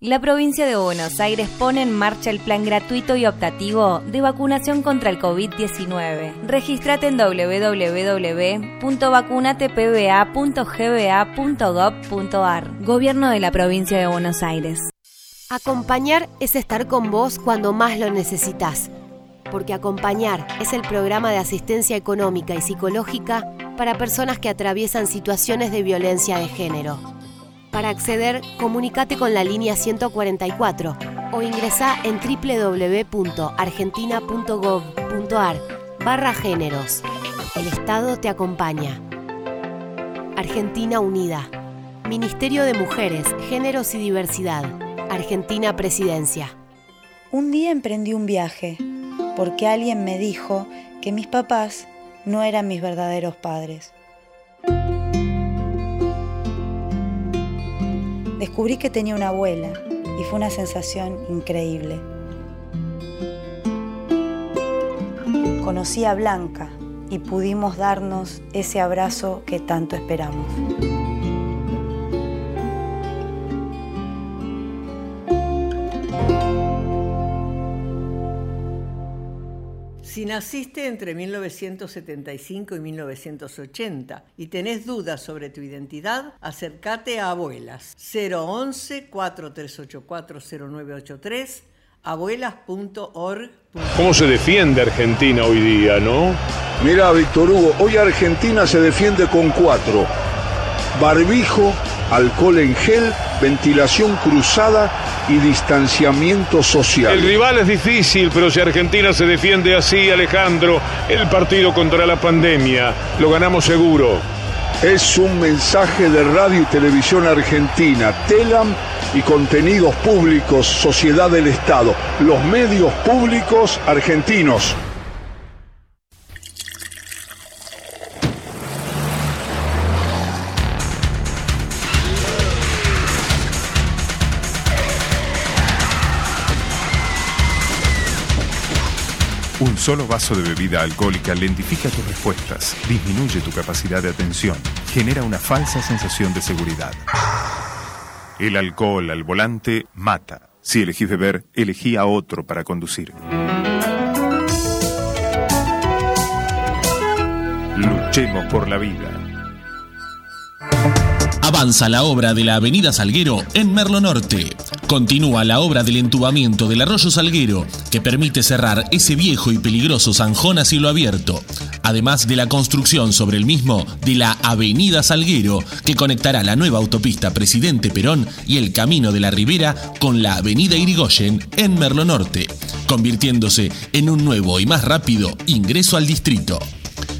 La provincia de Buenos Aires pone en marcha el plan gratuito y optativo de vacunación contra el COVID-19. Regístrate en www.vacunatepba.gba.gov.ar. Gobierno de la provincia de Buenos Aires. Acompañar es estar con vos cuando más lo necesitas. Porque Acompañar es el programa de asistencia económica y psicológica para personas que atraviesan situaciones de violencia de género. Para acceder, comunícate con la línea 144 o ingresá en www.argentina.gov.ar barra géneros. El Estado te acompaña. Argentina Unida. Ministerio de Mujeres, Géneros y Diversidad. Argentina Presidencia. Un día emprendí un viaje porque alguien me dijo que mis papás no eran mis verdaderos padres. Descubrí que tenía una abuela y fue una sensación increíble. Conocí a Blanca y pudimos darnos ese abrazo que tanto esperamos. Si naciste entre 1975 y 1980 y tenés dudas sobre tu identidad, acércate a Abuelas 011 4384 0983 abuelas.org. ¿Cómo se defiende Argentina hoy día, no? Mira, Víctor Hugo, hoy Argentina se defiende con cuatro. Barbijo, alcohol en gel, ventilación cruzada y distanciamiento social. El rival es difícil, pero si Argentina se defiende así, Alejandro, el partido contra la pandemia lo ganamos seguro. Es un mensaje de Radio y Televisión Argentina, TELAM y Contenidos Públicos, Sociedad del Estado, los medios públicos argentinos. Solo vaso de bebida alcohólica lentifica tus respuestas, disminuye tu capacidad de atención, genera una falsa sensación de seguridad. El alcohol al volante mata. Si elegís beber, elegí a otro para conducir. Luchemos por la vida. Avanza la obra de la Avenida Salguero en Merlo Norte. Continúa la obra del entubamiento del arroyo Salguero, que permite cerrar ese viejo y peligroso zanjón a cielo abierto. Además de la construcción sobre el mismo de la Avenida Salguero, que conectará la nueva autopista Presidente Perón y el Camino de la Ribera con la Avenida Irigoyen en Merlo Norte, convirtiéndose en un nuevo y más rápido ingreso al distrito.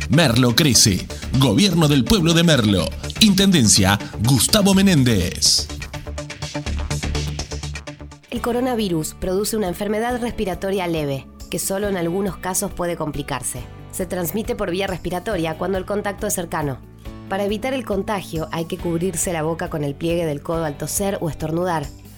Merlo crece. Gobierno del pueblo de Merlo. Intendencia Gustavo Menéndez. El coronavirus produce una enfermedad respiratoria leve, que solo en algunos casos puede complicarse. Se transmite por vía respiratoria cuando el contacto es cercano. Para evitar el contagio hay que cubrirse la boca con el pliegue del codo al toser o estornudar,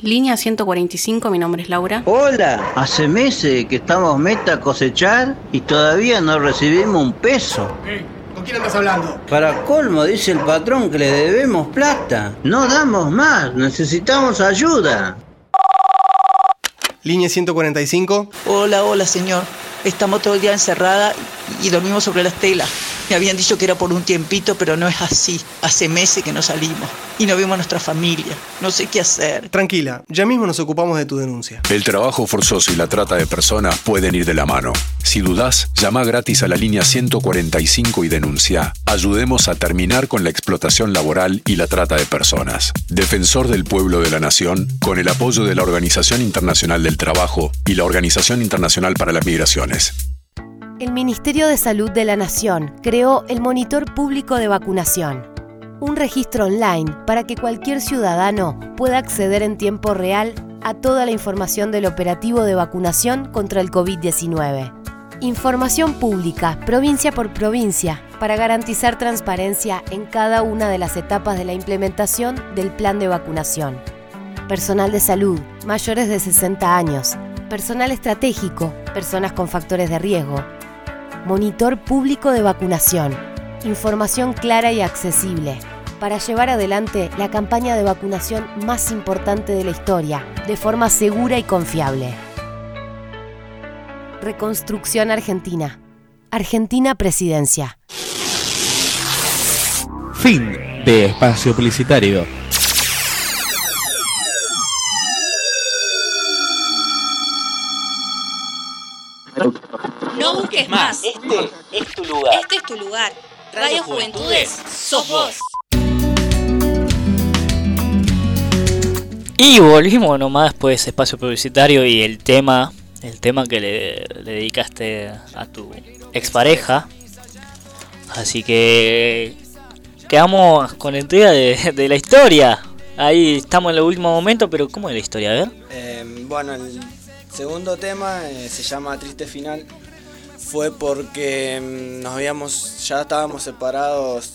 Línea 145, mi nombre es Laura. Hola, hace meses que estamos meta a cosechar y todavía no recibimos un peso. ¿Con quién andas hablando? Para colmo, dice el patrón que le debemos plata. No damos más, necesitamos ayuda. Línea 145. Hola, hola, señor. Estamos todo el día encerrada y dormimos sobre las telas. Me habían dicho que era por un tiempito, pero no es así. Hace meses que no salimos y no vemos a nuestra familia. No sé qué hacer. Tranquila, ya mismo nos ocupamos de tu denuncia. El trabajo forzoso y la trata de personas pueden ir de la mano. Si dudás, llama gratis a la línea 145 y denuncia. Ayudemos a terminar con la explotación laboral y la trata de personas. Defensor del pueblo de la nación, con el apoyo de la Organización Internacional del Trabajo y la Organización Internacional para las Migraciones. El Ministerio de Salud de la Nación creó el Monitor Público de Vacunación, un registro online para que cualquier ciudadano pueda acceder en tiempo real a toda la información del operativo de vacunación contra el COVID-19. Información pública, provincia por provincia, para garantizar transparencia en cada una de las etapas de la implementación del plan de vacunación. Personal de salud, mayores de 60 años, personal estratégico, personas con factores de riesgo, Monitor Público de Vacunación. Información clara y accesible para llevar adelante la campaña de vacunación más importante de la historia, de forma segura y confiable. Reconstrucción Argentina. Argentina Presidencia. Fin de espacio publicitario. Busques más. Este es tu lugar. Este es tu lugar. Radio Juventudes, sos vos. Y volvimos nomás después de ese espacio publicitario y el tema, el tema que le, le dedicaste a tu expareja. Así que quedamos con la entrega de, de la historia. Ahí estamos en el último momento, pero ¿cómo es la historia? A ver. Eh, bueno, el segundo tema eh, se llama Triste Final. Fue porque mm, nos habíamos, ya estábamos separados,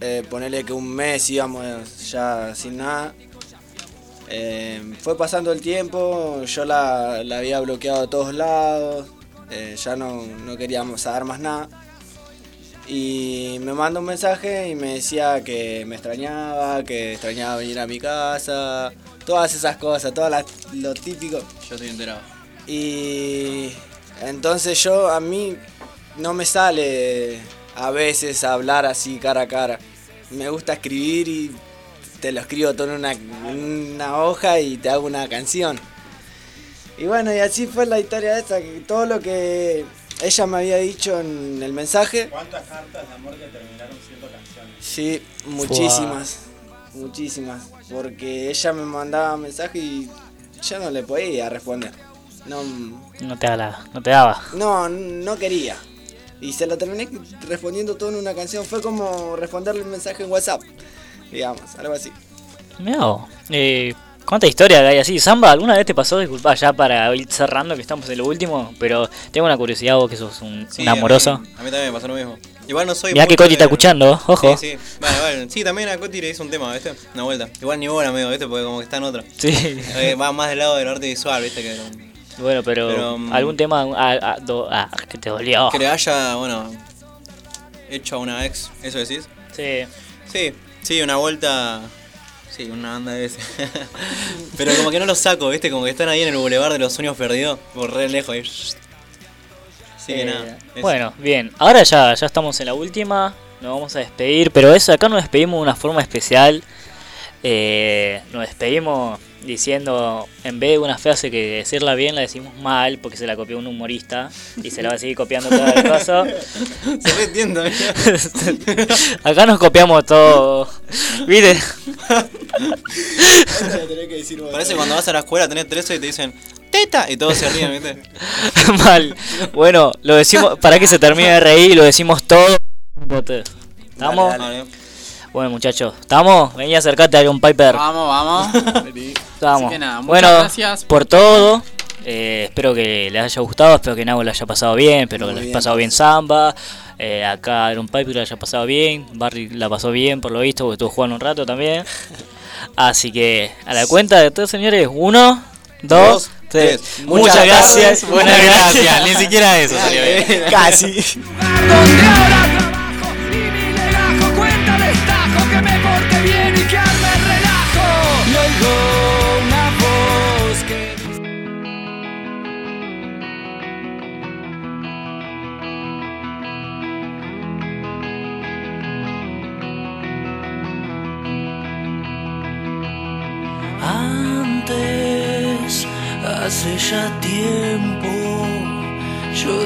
eh, ponerle que un mes íbamos ya sin nada. Eh, fue pasando el tiempo, yo la, la había bloqueado de todos lados, eh, ya no, no queríamos saber más nada. Y me manda un mensaje y me decía que me extrañaba, que extrañaba venir a mi casa, todas esas cosas, todo lo típico. Yo estoy enterado. Y entonces yo, a mí no me sale a veces hablar así cara a cara. Me gusta escribir y te lo escribo todo en una, una hoja y te hago una canción. Y bueno, y así fue la historia esta, que todo lo que ella me había dicho en el mensaje. ¿Cuántas cartas de amor que terminaron siendo canciones? Sí, muchísimas, muchísimas. Porque ella me mandaba mensajes y yo no le podía responder. No, No te, daba, no te daba. no, no quería. Y se lo terminé respondiendo todo en una canción. Fue como responderle un mensaje en WhatsApp, digamos, algo así. Vos. Eh, ¿Cuánta historia hay así? Samba, ¿alguna vez te pasó? Disculpa ya para ir cerrando que estamos en lo último, pero tengo una curiosidad vos que sos un, Sí, un a amoroso. mí- A mí, también me pasó lo mismo. Igual no soy. Mirá que Coti está escuchando, ojo. Sí, sí. Vale, vale. Sí, también a Coti le hizo un tema, ¿viste? Una vuelta. Igual ni bola, amigo, ¿viste? Porque como que está en otra. Sí. Eh, va más del lado del arte visual, ¿viste? Que, Bueno, pero, Pero, mm, algún tema ah, ah, que te dolió. que le haya, bueno, hecho a una ex, ¿eso decís? Sí. Sí, sí, una vuelta. Sí, una banda de ese. Pero como que no los saco, ¿viste? Como que están ahí en el boulevard de los sueños perdidos, por re lejos ahí. Sí, que Eh, nada. eso. Bueno, bien. Ahora ya, ya estamos en la última. Nos vamos a despedir. Pero eso, acá nos despedimos de una forma especial. Eh, nos despedimos diciendo, en vez de una frase que decirla bien, la decimos mal porque se la copió un humorista y se la va a seguir copiando todo el caso. Se re entiendo, Acá nos copiamos todo. ¿Viste? Parece cuando vas a la escuela, tenés 13 y te dicen teta y todos se ríen, ¿viste? mal. Bueno, lo decimos para que se termine de reír, lo decimos todo. ¿Estamos? Dale, dale. Bueno, muchachos, ¿estamos? Vení, acercate a Iron Piper. Vamos, vamos. Estamos. Así que nada, muchas bueno, gracias. por todo. Eh, espero que les haya gustado, espero que Nabo le haya pasado bien, espero que Muy le haya pasado bien Samba. Eh, acá Iron Piper le haya pasado bien. Barry la pasó bien, por lo visto, porque estuvo jugando un rato también. Así que a la cuenta de todos, señores, uno, dos, Dos, tres. tres. Muchas, Muchas gracias. gracias. Buenas gracias. Ni siquiera eso salió bien. Casi.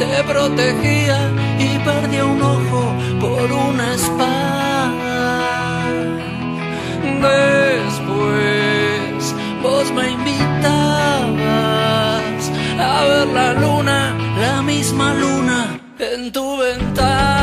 te protegía y perdía un ojo por una espada. Después vos me invitabas a ver la luna, la misma luna en tu ventana.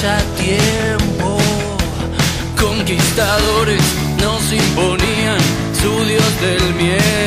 Hace ya tiempo, conquistadores nos imponían su dios del miedo.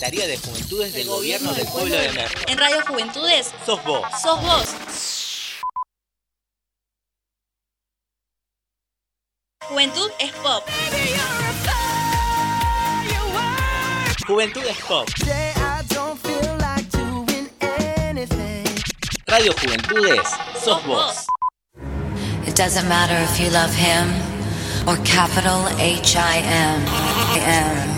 Secretaría de Juventudes del Gobierno del Pueblo de Mer. En Radio Juventudes, sos vos. Sos vos. Juventud es pop. Juventud es pop. Radio Juventudes, sos vos. It doesn't matter if you love him or capital H I M.